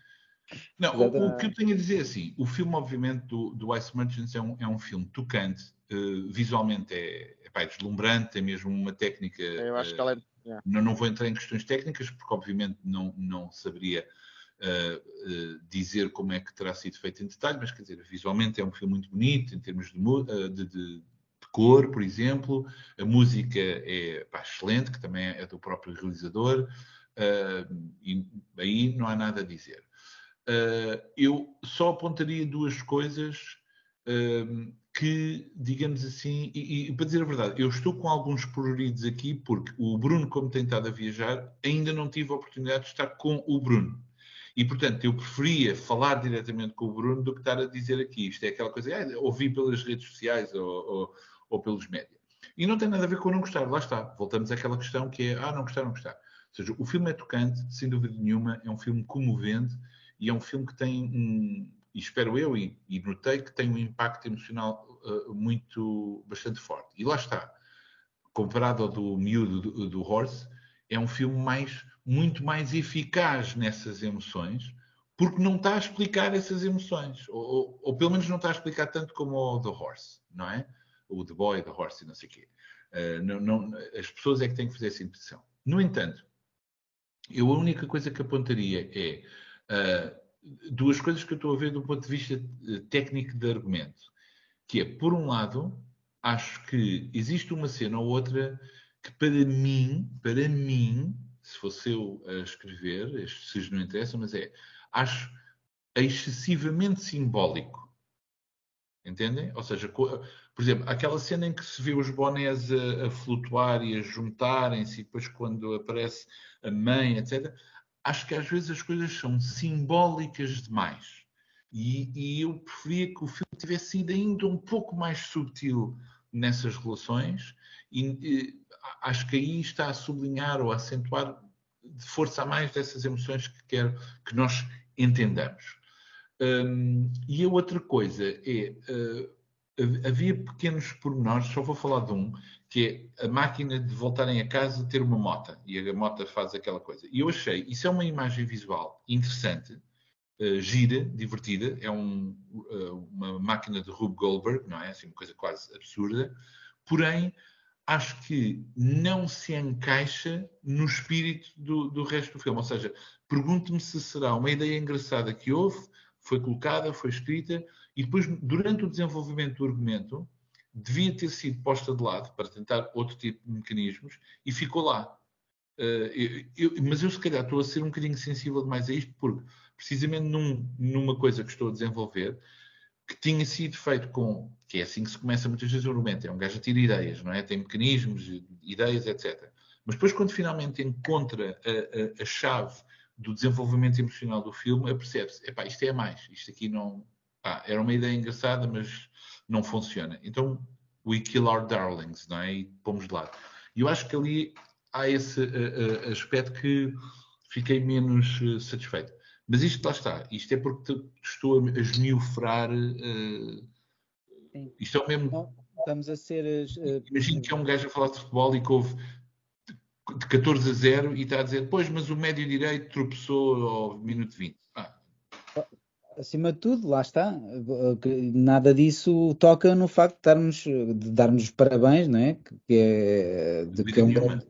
Não, o, o, que eu tenho a dizer é assim, o filme, obviamente, do, do Ice Merchants é um, é um filme tocante, uh, visualmente é, é, é, deslumbrante, tem mesmo uma técnica. Eu acho uh, que ela é. Yeah. Não, não vou entrar em questões técnicas, porque obviamente não, não saberia uh, dizer como é que terá sido feito em detalhe, mas quer dizer, visualmente é um filme muito bonito, em termos de, de, de cor, por exemplo, a música é pá, excelente, que também é do próprio realizador, uh, e aí não há nada a dizer. Uh, eu só apontaria duas coisas uh, que, digamos assim, e, e, para dizer a verdade, eu estou com alguns pruridos aqui porque o Bruno, como tem estado a viajar, ainda não tive a oportunidade de estar com o Bruno. E, portanto, eu preferia falar diretamente com o Bruno do que estar a dizer aqui. Isto é aquela coisa, ah, ouvi pelas redes sociais ou, ou, ou pelos médias. E não tem nada a ver com não gostar, lá está. Voltamos àquela questão que é, ah, não gostar, não gostar. Ou seja, o filme é tocante, sem dúvida nenhuma, é um filme comovente, e é um filme que tem um, espero eu, e, e notei que tem um impacto emocional uh, muito, bastante forte. E lá está, comparado ao do miúdo do, do Horse, é um filme mais, muito mais eficaz nessas emoções, porque não está a explicar essas emoções, ou, ou, ou, pelo menos não está a explicar tanto como o The Horse, não é? O The Boy, The Horse e não sei o quê. Uh, não, não, as pessoas é que têm que fazer essa impressão. No entanto, eu a única coisa que apontaria é uh, duas coisas que eu estou a ver do ponto de vista eh, técnico de argumento. Que é, por um lado, acho que existe uma cena ou outra que para mim, para mim, se fosse eu a escrever, estes não interessam, mas é, acho excessivamente simbólico. Entendem? Ou seja, por exemplo, aquela cena em que se vê os bonés a, a flutuar e a juntarem-se, e depois quando aparece a mãe, etc. Acho que às vezes as coisas são simbólicas demais. E, e eu preferia que o filme tivesse sido ainda um pouco mais subtil nessas relações, e, e acho que aí está a sublinhar ou a acentuar de força a mais dessas emoções que quero que nós entendamos. Um, e a outra coisa é, uh, havia pequenos pormenores, só vou falar de um, que é a máquina de voltarem a casa ter uma mota, e a mota faz aquela coisa. E eu achei, isso é uma imagem visual interessante, uh, gira, divertida, é um, uh, uma máquina de Rube Goldberg, não é? Assim, uma coisa quase absurda, porém acho que não se encaixa no espírito do, do resto do filme. Ou seja, pergunto-me se será uma ideia engraçada que houve, foi colocada, foi escrita, e depois, durante o desenvolvimento do argumento, devia ter sido posta de lado para tentar outro tipo de mecanismos e ficou lá. Uh, eu, eu, mas eu, se calhar, estou a ser um bocadinho sensível demais a isto, porque precisamente num, numa coisa que estou a desenvolver, que tinha sido feito com, que é assim que se começa muitas vezes o argumento, é um gajo a tirar ideias, não é? Tem mecanismos, ideias, etc. Mas depois, quando finalmente encontra a, a, a chave do desenvolvimento emocional do filme, apercebe-se, epá, isto é mais, isto aqui não, pá, era uma ideia engraçada, mas não funciona. Então, we kill our darlings, não é? E pomos de lado. E eu acho que ali há esse uh, uh, aspecto que fiquei menos uh, satisfeito. Mas isto lá está. Isto é porque estou a esmiufrar. isto é o mesmo. Não, estamos a ser. Imagino que é um gajo a falar de futebol e que houve de 14 a 0 e está a dizer, pois, mas o médio direito tropeçou ao minuto 20 acima de tudo, lá está, nada disso toca no facto de darmos, de darmos parabéns, não é? Que é, de que é um grande...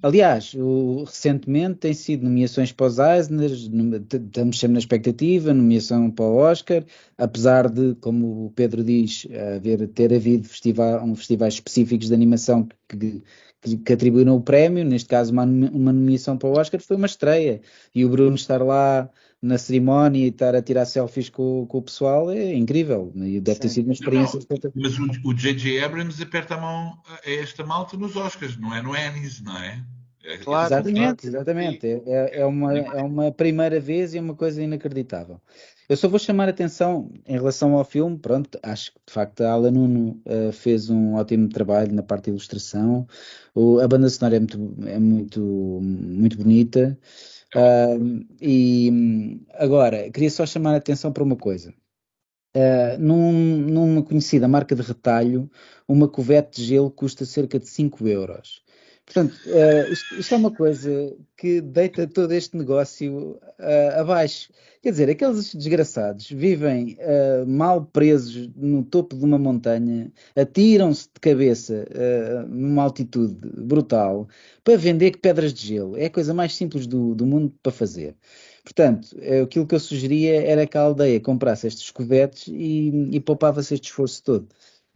Aliás, o, recentemente tem sido nomeações para os Eisner, estamos sempre na expectativa, nomeação para o Oscar, apesar de, como o Pedro diz, haver, ter havido festival, um festivais específicos de animação que, que, que atribuíram o prémio, neste caso uma, uma nomeação para o Oscar, foi uma estreia. E o Bruno estar lá na cerimónia e estar a tirar selfies com, com o pessoal é incrível. E deve Sim. ter sido uma experiência. Não, mas o J.J. Abrams aperta a mão a esta malta nos Oscars, não é no Ennis, não é? é claro, exatamente, exatamente. É, é, uma, é uma primeira vez e é uma coisa inacreditável. Eu só vou chamar a atenção em relação ao filme, pronto, acho que de facto a Alan Nuno uh, fez um ótimo trabalho na parte de ilustração, o, a banda sonora é muito, é muito, muito bonita, Uh, e agora, queria só chamar a atenção para uma coisa. Uh, num, numa conhecida marca de retalho, uma cuvete de gelo custa cerca de 5 euros. Portanto, uh, isto, isto, é uma coisa que deita todo este negócio uh, abaixo. Quer dizer, aqueles desgraçados vivem uh, mal presos no topo de uma montanha, atiram-se de cabeça numa altitude brutal para vender pedras de gelo. É a coisa mais simples do, do mundo para fazer. Portanto, aquilo que eu sugeria era que a aldeia comprasse estes escovetes e, e poupava-se este esforço todo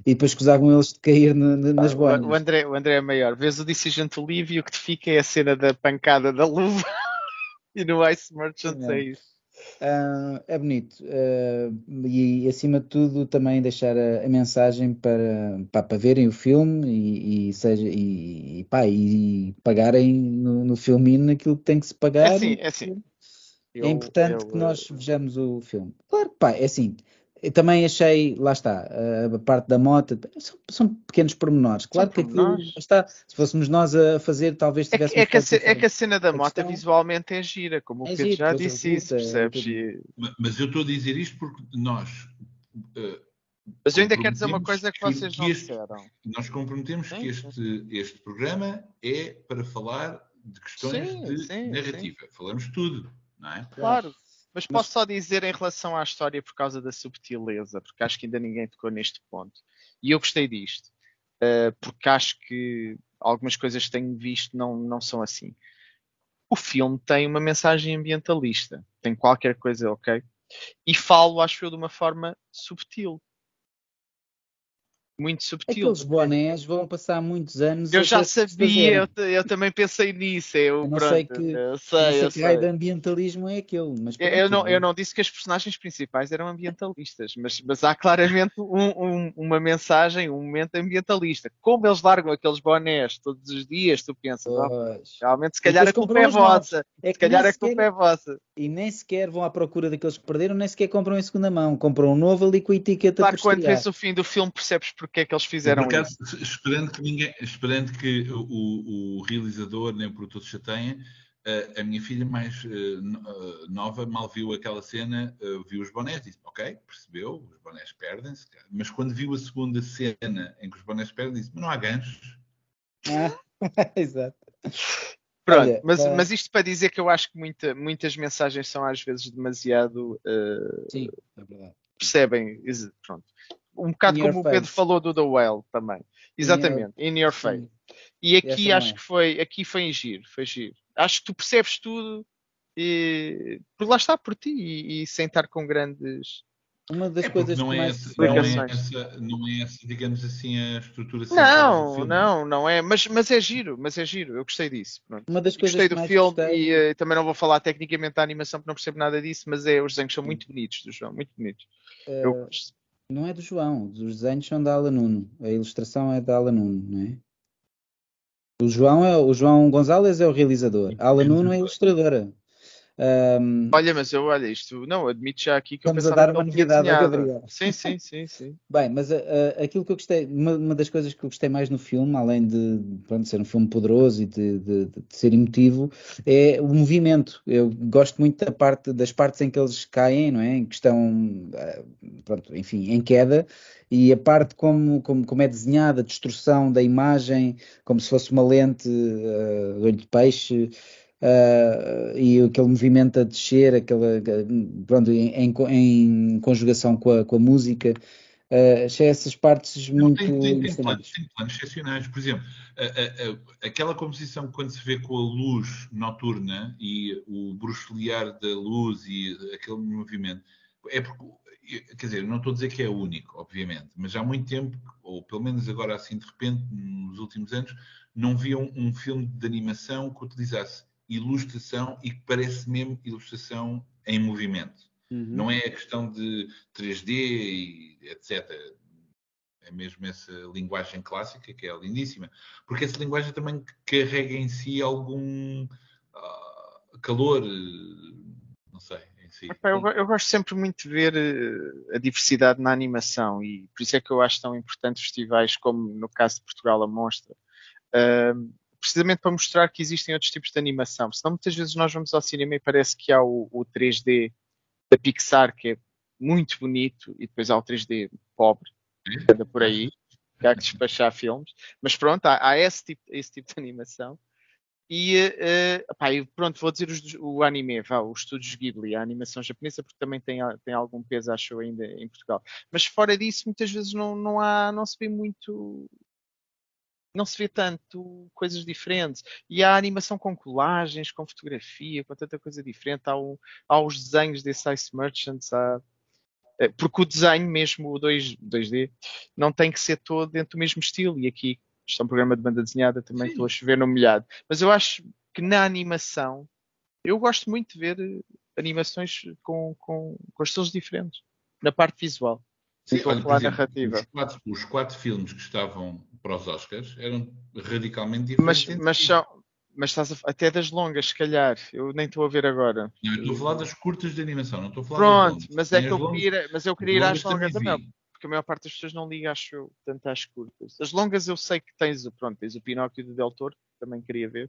e depois escusavam eles de cair no, no, nas boinas. O André, o André é maior. Vês o Decision to e o que te fica é a cena da pancada da luva [LAUGHS] e no Ice Merchant é, é isso. Uh, é bonito uh, e acima de tudo também deixar a, a mensagem para, para, para, verem o filme e, e seja e, pá, e pagarem no, no filme naquilo que tem que se pagar. É assim, é assim. É importante eu, que nós vejamos o filme. Claro que pá, é assim, eu também achei, lá está, a parte da moto, são, são pequenos pormenores. Claro são que aquilo, está, se fôssemos nós a fazer, talvez tivéssemos. É que, é que, a, é que a, cena da moto questão... visualmente é gira, como é o Pedro giro, já disse isso, percebes? É mas eu estou a dizer isto porque nós. Uh, mas eu ainda quero dizer uma coisa que, que vocês não este, disseram. Nós comprometemos sim, que este, este programa é para falar de questões sim, de sim, narrativa. Falamos tudo, não é? Claro. Mas posso Mas... só dizer em relação à história por causa da subtileza, porque acho que ainda ninguém tocou neste ponto. E eu gostei disto, uh, porque acho que algumas coisas que tenho visto não, não são assim. O filme tem uma mensagem ambientalista, tem qualquer coisa, ok? E falo, acho eu, de uma forma subtil muito subtil. Aqueles bonés vão passar muitos anos. Eu já sabia, eu, eu, também pensei nisso. Eu, eu não pronto, sei que, eu sei, eu sei. raio de ambientalismo é aquele. Mas eu, eu, não, eu não disse que as personagens principais eram ambientalistas, mas, mas há claramente um, um, uma mensagem, um momento ambientalista. Como eles largam aqueles bonés todos os dias, tu pensas, oh, realmente se calhar a culpa é vossa. É se calhar a culpa é vossa. E nem sequer vão à procura daqueles que perderam, nem sequer compram em segunda mão. Compram um novo ali com a etiqueta Claro, quando vês o fim do filme percebes porque é que eles fizeram acaso, isso. Esperando que, ninguém, esperando que o, o realizador nem o produtor se chateiem, a, a minha filha mais uh, nova mal viu aquela cena, viu os bonés, disse, ok, percebeu, os bonés perdem-se, mas quando viu a segunda cena em que os bonés perdem, disse, mas não há ganchos. Ah, [LAUGHS] exato. Pronto, Olha, mas, é... mas isto para dizer que eu acho que muita, muitas mensagens são às vezes demasiado. Uh, Sim, é verdade. Percebem? Pronto um bocado in como o Pedro falou do The Whale também. Exatamente, in your, in your face. E aqui acho que foi, aqui foi em giro, foi giro. Acho que tu percebes tudo e por lá está por ti e, e sem estar com grandes uma das é coisas não que é mais essa, não, é essa, não é essa, digamos assim, a estrutura Não, não, não é, mas, mas é giro, mas é giro, eu gostei disso. Pronto. Uma das coisas gostei do filme gostei... e uh, também não vou falar tecnicamente da animação porque não percebo nada disso, mas é, os desenhos são muito bonitos do João, muito bonitos. Uh, eu gosto. Não é do João, os desenhos são da Ala Nuno. A ilustração é da Ala Nuno, não é? O João, é, o João Gonzalez é o realizador. A Ala Nuno é a ilustradora. Um, olha, mas eu olha isto, não, admito já aqui que Estamos eu a dar uma novidade a Gabriel. Sim, sim, sim, sim. [LAUGHS] Bem, mas uh, aquilo que eu gostei, uma, uma, das coisas que eu gostei mais no filme, além de pronto, ser um filme poderoso e de, de, de, ser emotivo, é o movimento. Eu gosto muito da parte, das partes em que eles caem, não é? Em que estão, uh, pronto, enfim, em queda e a parte como, como, como, é desenhada, a destruição da imagem, como se fosse uma lente uh, olho de peixe, uh, e aquele movimento a descer, aquela, pronto, em, em, conjugação com a, com a música. Uh, achei essas partes muito. Tem, tem, tem, planos, tem planos excepcionais. Por exemplo, a, a, aquela composição quando se vê com a luz noturna e o bruxulear da luz e aquele movimento, é porque quer dizer, não estou a dizer que é único, obviamente, mas já há muito tempo, ou pelo menos agora assim de repente, nos últimos anos, não via um, um filme de animação que utilizasse ilustração e que parece mesmo ilustração em movimento. Uhum. Não é a questão de 3D e etc. É mesmo essa linguagem clássica que é lindíssima. Porque essa linguagem também carrega em si algum uh, calor, não sei. Si. Eu, eu, gosto sempre muito de ver eh, a diversidade na animação e por isso é que eu acho tão importante festivais como no caso de Portugal a Mostra, uh, precisamente para mostrar que existem outros tipos de animação. Senão muitas vezes nós vamos ao cinema e parece que há o, o 3D da Pixar, que é muito bonito, e depois há o 3D pobre, que anda por aí. que há que despachar filmes. Mas pronto, há, há esse, tipo, esse tipo de animação. E, uh, pronto, vou dizer os, o anime, vá, os estúdios Ghibli, a animação japonesa, porque também tem, tem algum peso, acho ainda em Portugal. Mas fora disso, muitas vezes não, não, há, não se vê muito. Não se vê tanto coisas diferentes. E há animação com colagens, com fotografia, com tanta coisa diferente. Há, o, há os desenhos desse Ice Merchants, há, eh, porque o desenho mesmo, o 2, 2D, não tem que ser todo dentro do mesmo estilo. E aqui isto é um programa de banda desenhada, também Sim. estou a chover no molhado. Mas eu acho que na animação, eu gosto muito de ver eh, animações com, com, com estilos diferentes, na parte visual. Sim, olha, exemplo, narrativa. Os quatro, os quatro, filmes que estavam para os Oscars eram radicalmente diferentes. Mas, mas, são, mas estás a, até das longas, se calhar, eu nem estou a ver agora. Não, estou a falar das curtas de animação, não estou a falar Pronto, mas é que eu queria, mas eu queria ir às longas também porque a maior parte das pessoas não liga, acho eu, tanto às curtas. As longas eu sei que tens, pronto, tens o Pinóquio do Del Toro, também queria ver.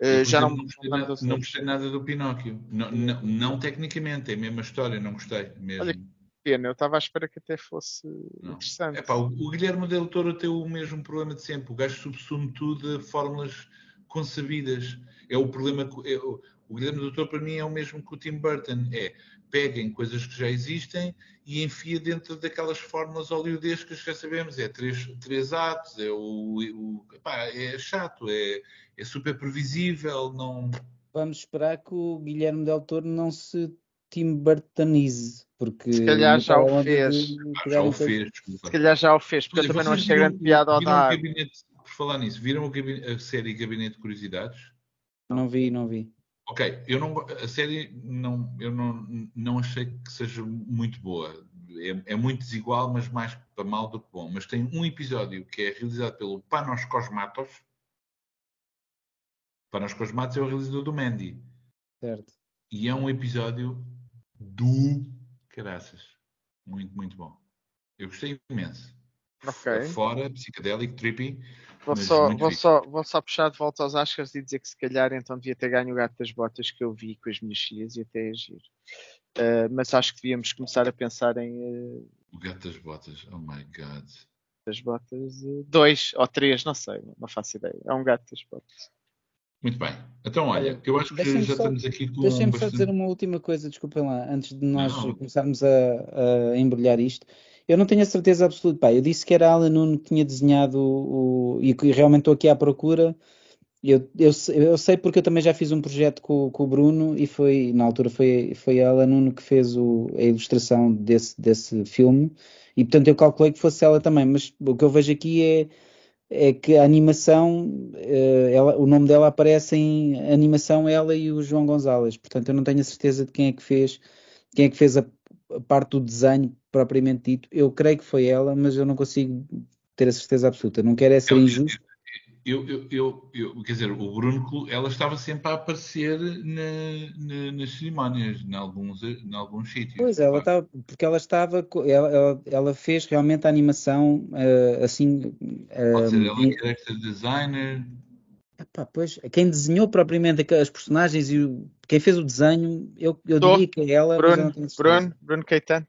Uh, já não, não, gostei nada, não gostei nada do Pinóquio. Não, não, não, tecnicamente, é a mesma história, não gostei mesmo. Olha, pena, eu estava à espera que até fosse não. interessante. Epá, o, o Guilherme Del Toro tem o mesmo problema de sempre. O gajo subsume tudo a fórmulas concebidas. É o problema. É, o, o Guilherme Del Toro, para mim, é o mesmo que o Tim Burton. É pega em coisas que já existem e enfia dentro daquelas fórmulas oleodescas que já sabemos. É três, três atos, é, o, o é chato, é, é super previsível. Não... Vamos esperar que o Guilherme Del Toro não se Tim Burtonize, porque se calhar já o fez. De, ah, já o fez. Se calhar já o fez, porque Olha, eu também não achei grande piada ao dar. Por falar nisso, viram a série Gabinete de Curiosidades? Não vi, não vi. Ok, eu não, a série não, eu não, não achei que seja muito boa. É, é, muito desigual, mas mais para mal do que bom. Mas tem um episódio que é realizado pelo Panos Cosmatos. Panos Cosmatos é o realizador do Mandy. Certo. E é um episódio do caraças. Muito, muito bom. Eu gostei imenso. Ok. Fora, psicadélico, trippy. Vou só, vou, só, vou só puxar de volta aos Oscars e dizer que se calhar então devia ter ganho o gato das botas que eu vi com as minhas filhas e até agir. Uh, mas acho que devíamos começar a pensar em. Uh, o gato das botas, oh my god. Das botas, uh, dois ou três, não sei, não faço ideia. É um gato das botas. Muito bem. Então, olha, eu acho que já só, estamos aqui com. Deixem-me bastante... só dizer uma última coisa, desculpem lá, antes de nós não. começarmos a, a embrulhar isto. Eu não tenho a certeza absoluta. Pá, eu disse que era Alan Nuno que tinha desenhado o, e, e realmente estou aqui à procura. Eu, eu, eu, sei porque eu também já fiz um projeto com, com, o Bruno e foi, na altura foi, foi a Alan Nuno que fez o, a ilustração desse, desse filme e portanto eu calculei que fosse ela também, mas o que eu vejo aqui é, é que a animação, eh, ela, o nome dela aparece em animação ela e o João Gonzalez, portanto eu não tenho a certeza de quem é que fez, quem é que fez a, a parte do desenho propriamente dito. Eu creio que foi ela, mas eu não consigo ter a certeza absoluta. Não quero é ser eu, injusto. Eu, eu, eu, eu, quer dizer, o Bruno, ela estava sempre a aparecer na, na, nas cerimónias, em alguns, em alguns sítios. Pois, ela estava, porque ela estava, ela, ela, ela fez realmente a animação uh, assim. Uh, Pode ser ela em... character designer. Epá, pois, quem desenhou propriamente as personagens e o, quem fez o desenho, eu, eu diria que é ela. Bruno, Bruno, Bruno Caetano.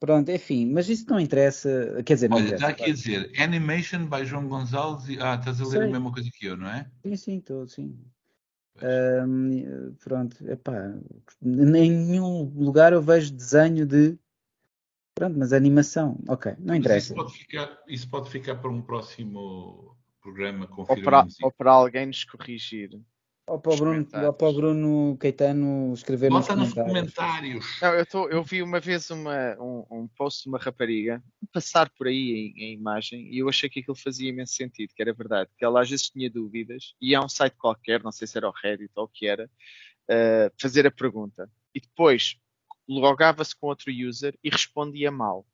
Pronto, enfim, mas isso não interessa. Quer dizer, Olha, interessa, está aqui a dizer Animation by João Gonçalves. E... Ah, estás a ler Sei. a mesma coisa que eu, não é? Sim, sim, estou, sim. Um, pronto, epá, em nenhum lugar eu vejo desenho de. Pronto, mas animação, ok, não interessa. Isso pode, ficar, isso pode ficar para um próximo programa, ou para, ou para alguém nos corrigir. Ou para, o Bruno, ou para o Bruno Caetano escrever Bota nos comentários. comentários. Não, eu, tô, eu, vi uma vez uma, um, um, post de uma rapariga passar por aí em, em, imagem e eu achei que aquilo fazia imenso sentido, que era verdade, que ela às vezes tinha dúvidas e há um site qualquer, não sei se era o Reddit ou o que era, uh, fazer a pergunta e depois logava-se com outro user e respondia mal.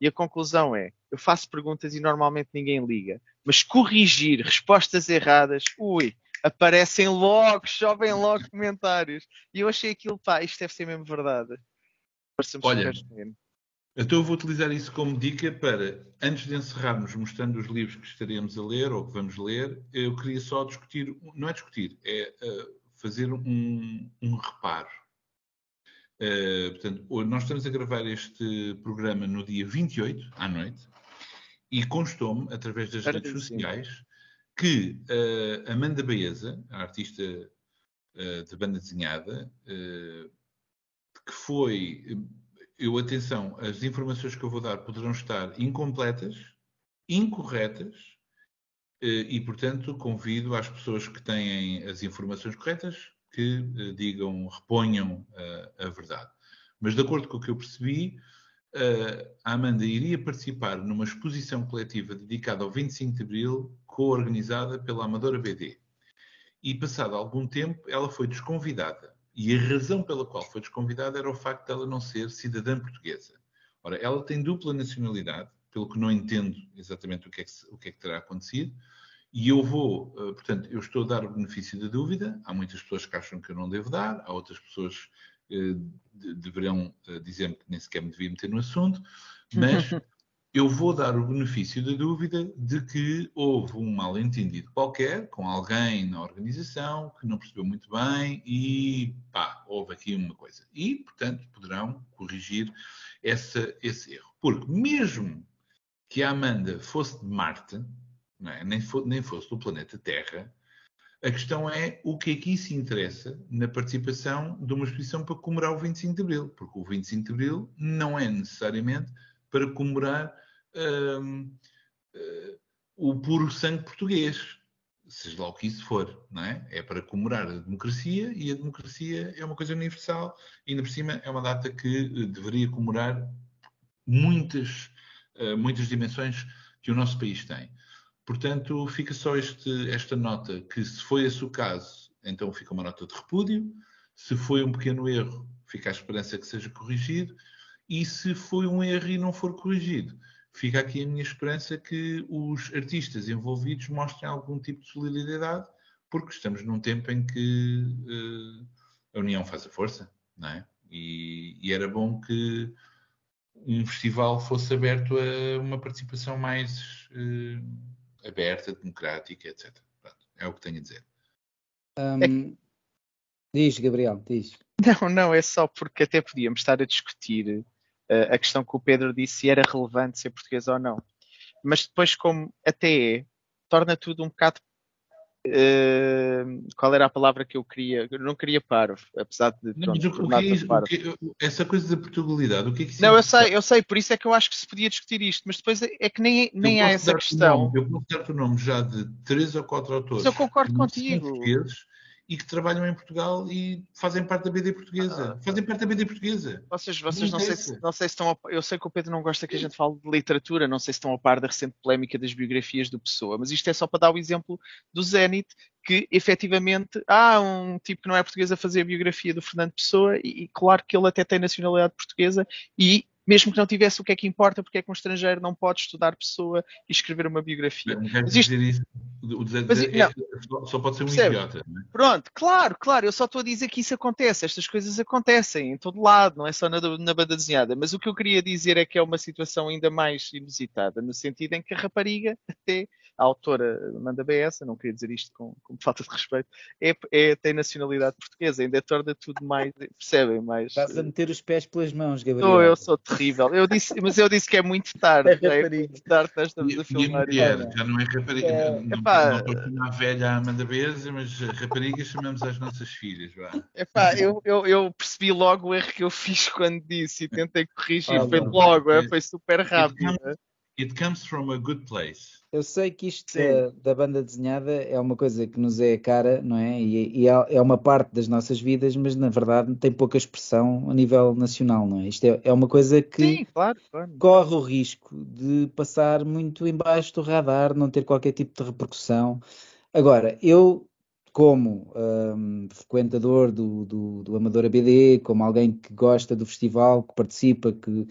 E a conclusão é: eu faço perguntas e normalmente ninguém liga, mas corrigir respostas erradas, ui, aparecem logo, chovem logo comentários. E eu achei aquilo, pá, isto deve ser mesmo verdade. Olha, então eu vou utilizar isso como dica para, antes de encerrarmos mostrando os livros que estaremos a ler ou que vamos ler, eu queria só discutir, não é discutir, é uh, fazer um, um reparo. Uh, portanto, nós estamos a gravar este programa no dia 28, à noite, e constou-me, através das redes sociais, que uh, Amanda Baeza, a artista uh, de banda desenhada, uh, que foi. Eu, atenção, as informações que eu vou dar poderão estar incompletas, incorretas, e, portanto, convido às pessoas que têm as informações corretas que digam, reponham a verdade. Mas, de acordo com o que eu percebi, a Amanda iria participar numa exposição coletiva dedicada ao 25 de Abril, co-organizada pela Amadora BD. E, passado algum tempo, ela foi desconvidada. E a razão pela qual foi desconvidada era o facto de ela não ser cidadã portuguesa. Ora, ela tem dupla nacionalidade, pelo que não entendo exatamente o que é que, o que, é que terá acontecido, e eu vou, portanto, eu estou a dar o benefício da dúvida. Há muitas pessoas que acham que eu não devo dar, há outras pessoas eh, deverão eh, dizer-me que nem sequer me devia meter no assunto, mas [LAUGHS] eu vou dar o benefício da dúvida de que houve um mal-entendido qualquer com alguém na organização que não percebeu muito bem e pá, houve aqui uma coisa. E, portanto, poderão corrigir essa, esse erro. Porque mesmo que a Amanda fosse de Marte, é? nem, nem fosse do planeta Terra, a questão é o que é que isso interessa na participação de uma exposição para comemorar o 25 de Abril, porque o 25 de Abril não é necessariamente para comemorar uh, uh, o puro sangue português, seja lá o que isso for, não é? É para comemorar a democracia e a democracia é uma coisa universal e ainda por cima é uma data que uh, deveria comemorar muitas, eh, muitas dimensões que o nosso país tem. Portanto, fica só este, esta nota que, se foi esse o caso, então fica uma nota de repúdio. Se foi um pequeno erro, fica a esperança que seja corrigido. E se foi um erro e não for corrigido, fica aqui a minha esperança que os artistas envolvidos mostrem algum tipo de solidariedade, porque estamos num tempo em que uh, a união faz a força, não é? E, e era bom que um festival fosse aberto a uma participação mais. Uh, aberta, democrática, etc. Pronto, é o que tenho a dizer. Um, é... Diz, Gabriel, diz. [LAUGHS] Não, não, é só porque até podíamos estar a discutir uh, a questão que o Pedro disse se era relevante ser português ou não. Mas depois, como até é, torna tudo um bocado Uh, qual era a palavra que eu queria? Eu não queria paro, apesar de. Pronto, o, que é isso, que, essa coisa da Portugalidade, o que é que isso Não, eu sei, eu sei, por isso é que eu acho que se podia discutir isto, mas depois é, é que nem, nem há essa questão. Nome, eu posso dar o nome já de três ou quatro autores. Mas eu concordo contigo e que trabalham em Portugal e fazem parte da BD portuguesa. Ah, fazem parte da BD portuguesa. Vocês, vocês não, sei se, não sei se estão. A, eu sei que o Pedro não gosta que a gente fale de literatura, não sei se estão a par da recente polémica das biografias do Pessoa, mas isto é só para dar o exemplo do Zenit, que efetivamente há um tipo que não é português a fazer a biografia do Fernando Pessoa, e, e claro que ele até tem nacionalidade portuguesa, e mesmo que não tivesse o que é que importa, porque é que um estrangeiro não pode estudar pessoa e escrever uma biografia. Não quero dizer isso. O dizer, mas, é, só, só, pode ser um Percebe? idiota. É? Pronto, claro, claro, eu só estou a dizer que isso acontece, estas coisas acontecem em todo lado, não é só na, na banda desenhada. Mas o que eu queria dizer é que é uma situação ainda mais inusitada, no sentido em que a rapariga até a autora manda essa, não queria dizer isto com, com falta de respeito, é, é, tem nacionalidade portuguesa, ainda torna tudo mais, percebem, mais... Estás a meter os pés pelas mãos, Gabriel. Oh, eu sou terrível, eu disse, mas eu disse que é muito tarde, é, é muito tarde, nós estamos a filmar. E mulher, já não é rapariga, é, não, epá, não estou a velha Amanda Beza, mas raparigas chamamos as nossas filhas, vá. Epá, eu, eu, eu percebi logo o erro que eu fiz quando disse e tentei corrigir, ah, foi logo, é, foi super rápido. It comes from a good place. Eu sei que isto da, da, banda desenhada é uma coisa que nos é cara, não é? E, e, é, é uma parte das nossas vidas, mas na verdade tem pouca expressão a nível nacional, não é? Isto é, é uma coisa que Sim, claro, claro. corre o risco de passar muito embaixo do radar, não ter qualquer tipo de repercussão. Agora, eu como um, frequentador do, do, do Amador ABD, como alguém que gosta do festival, que participa, que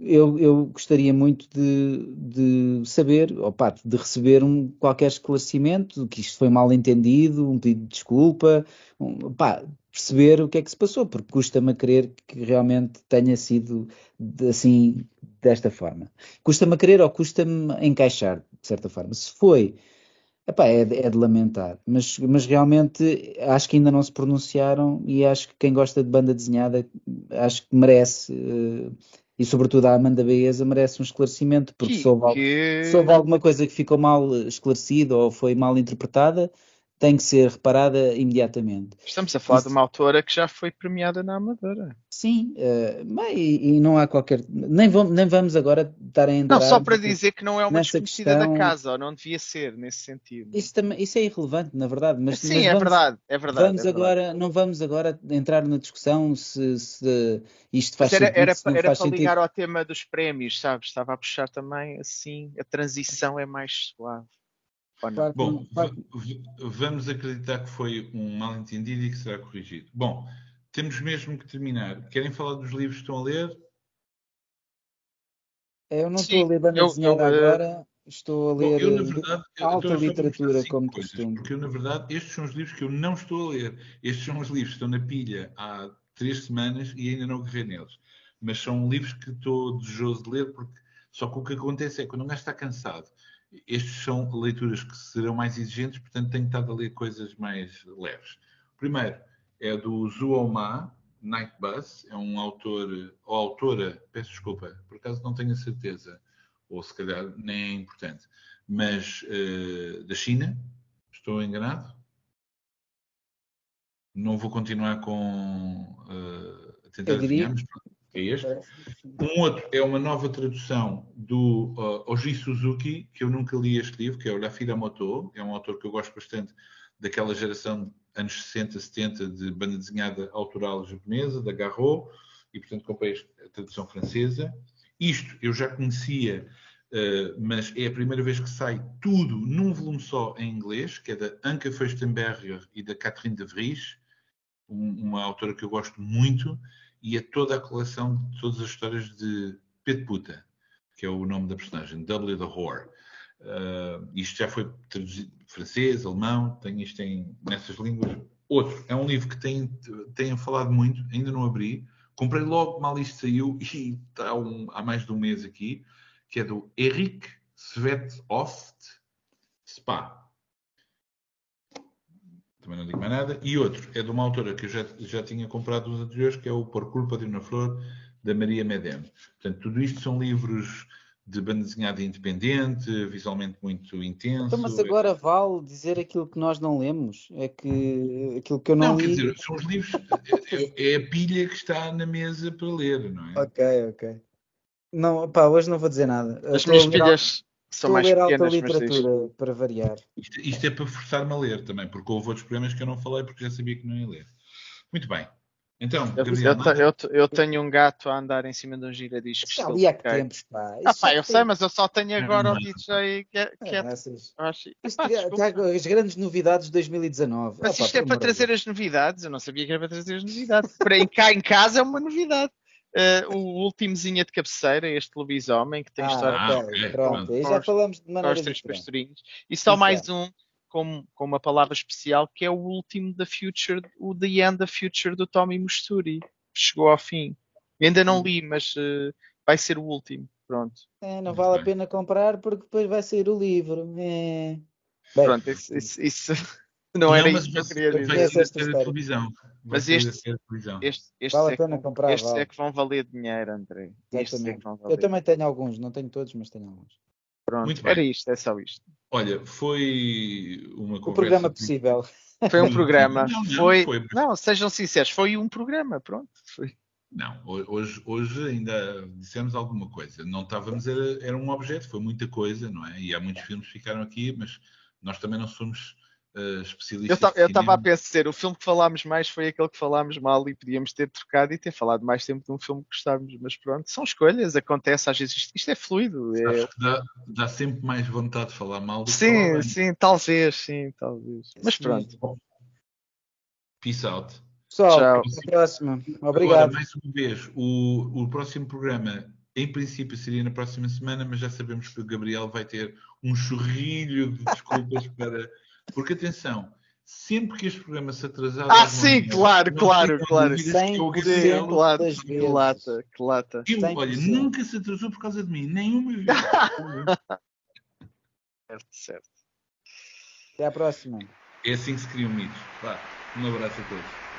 eu, eu gostaria muito de, de saber, opa, de receber um, qualquer esclarecimento, que isto foi mal entendido, um pedido de desculpa, um, opa, perceber o que é que se passou, porque custa-me a crer que realmente tenha sido assim, desta forma. Custa-me a crer ou custa-me a encaixar, de certa forma. Se foi, epá, é, de, é de lamentar, mas, mas realmente acho que ainda não se pronunciaram e acho que quem gosta de banda desenhada, acho que merece... Uh, e sobretudo a Amanda Baeza merece um esclarecimento, porque Que- se houve, que- se houve alguma coisa que ficou mal esclarecida ou foi mal interpretada, tem que ser reparada imediatamente. Estamos a falar de uma autora que já foi premiada na Amadora. Sim, mas e, e não há qualquer. Nem vamos, nem vamos agora estar a entrar. Não, só para dizer que não é uma desconhecida questão- da casa, ou não devia ser, nesse sentido. Isso, também, isso é irrelevante, na verdade. Mas, Sim, mas é vamos, verdade, é verdade. vamos é verdade. agora, não vamos agora entrar na discussão se, se isto faz Mas era, sentido, era, se era para sentido. ligar ao tema dos prémios, sabes? Estava a puxar também assim, a transição é mais suave. Ou não? Claro que Bom, vamos acreditar que foi um mal-entendido e que será corrigido. Bom, temos mesmo que terminar. Querem falar dos livros que estão a ler? Eu não Sim, estou a ler desenhada eu, eh, agora, estou a Bom, ler eu, na eh, verdade, alta literatura, como coisas, costume. Porque eu, na verdade, estes são os livros que eu não estou a ler. Estes são os livros que estão na pilha há três semanas e ainda não agarrei neles. Mas são livros que estou desejoso de ler, porque só que o que acontece é que quando um gajo está cansado, estes são leituras que serão mais exigentes, portanto tenho estado a ler coisas mais leves. O primeiro é do Zuoma Night Bus, é um autor, ou autora, peço desculpa, por acaso não tenho a certeza, ou se calhar nem é importante, mas eh, da China, estou enganado? Não vou continuar com eh, a tentar diria- adivinhar, mas é este. Um outro é uma nova tradução do uh, Oji Suzuki, que eu nunca li este livro, que é o Lafira Moto. É um autor que eu gosto bastante daquela geração anos 60, 70 de banda desenhada autoral japonesa, da Garro, e portanto comprei a tradução francesa. Isto eu já conhecia, uh, mas é a primeira vez que sai tudo num volume só em inglês, que é da Anka Feuchtenberger e da Catherine de Vries, um- uma autora que eu gosto muito e é toda a coleção de todas as histórias de Pet Puta, que é o nome da personagem, W the Whore. Uh, isto já foi traduzido francês, alemão, tem isto em, nessas línguas. Outro, é um livro que tem, tenho falado muito, ainda não abri. Comprei logo mal isto saiu [LAUGHS] e está um- há mais de um mês aqui, que é do Eric Svetoft Spa. Também não digo mais nada. E outro é de uma autora que eu já, já tinha comprado nos anteriores, que é o Por Culpa de uma Flor, da Maria Medem. Portanto, tudo isto são livros de banda desenhada independente, visualmente muito intenso. Então, mas agora vale dizer aquilo que nós não lemos? É que aquilo que eu não, Não, quer li. dizer, são os livros, é, é a pilha que está na mesa para ler, não é? Ok, ok. Não, pá, hoje não vou dizer nada. As minhas filhas são Estou a mais ler alta mas diz. literatura para variar. Isto, isto é para forçar-me a ler também, porque houve outros programas que eu não falei porque já sabia que não ia ler. Muito bem. Então, Eu, Gabriel, eu eu eu tenho um gato a andar em cima de um giradiscos. Já li há que tempos, pá. Ah, pá, já eu sei, mas eu só tenho agora Não, o não. DJ que é. que É, é- acho- Isto [LAUGHS] desculpa. já- as grandes novidades de 2019. Mas Ah, pá, isto é para trazer as novidades. Eu não sabia que era para trazer as novidades. Para cá em casa é uma novidade. Eh, o últimozinha de cabeceira, este lobisomem que tem história Ah, Ah, ok, ok, pronto. já os- falamos de maneira os três pastorinhos. E só mais é. um com, com uma palavra especial que é o último da Future, o The End da Future do Tommy Musturi. Chegou ao fim. Eu ainda não li, mas eh, vai ser o último. Pronto. É, não vale a pena comprar porque depois vai sair o livro. É. Bem, Pronto, isso, isso- isso não era mas isso que eu queria dizer. Mas este- televisão. Estes, estes, Vale é que comprar, estes é vale. que vão valer dinheiro, André. Estes é que Exatamente. vão valer. Eu também tenho alguns, não tenho todos, mas tenho alguns. Pronto, Muito bem. era isto, é só isto. Olha, foi uma O conversa. programa possível. Foi um [LAUGHS] programa. Não, não, foi, foi- não, sejam sinceros, foi um programa, pronto. Foi. Não, ho- hoje, hoje ainda dissemos alguma coisa. Não estávamos, era, era um objeto, foi muita coisa, não é? E há muitos filmes que ficaram aqui, mas nós também não somos eh, Eu estava a pensar, o filme que falámos mais foi aquele que falámos mal e podíamos ter trocado e ter falado mais tempo de um filme que gostávamos, mas pronto, são escolhas, acontece às vezes, isto, isto é fluido. é- Acho que dá, dá sempre mais vontade de falar mal do que falar Sim, sim, talvez, sim, talvez. Mas Sim. pronto, Peace out. Pessoal, Tchau. até a próxima. Agora, Obrigado. mais uma vez, o, o próximo programa, em princípio, seria na próxima semana, mas já sabemos que o Gabriel vai ter um chorrilho de desculpas [LAUGHS] para. Porque, atenção, sempre que este programa se atrasar. Ah, sim, claro, claro, claro. dúvidas que é o 100% Gabriel. claro, que vezes. lata, que lata. Eu, 100%. olha, nunca se atrasou por causa de mim, nenhuma vez. [LAUGHS] Certo, certo. Até à próxima. é assim que se criam mitos. Vá, um abraço a todos.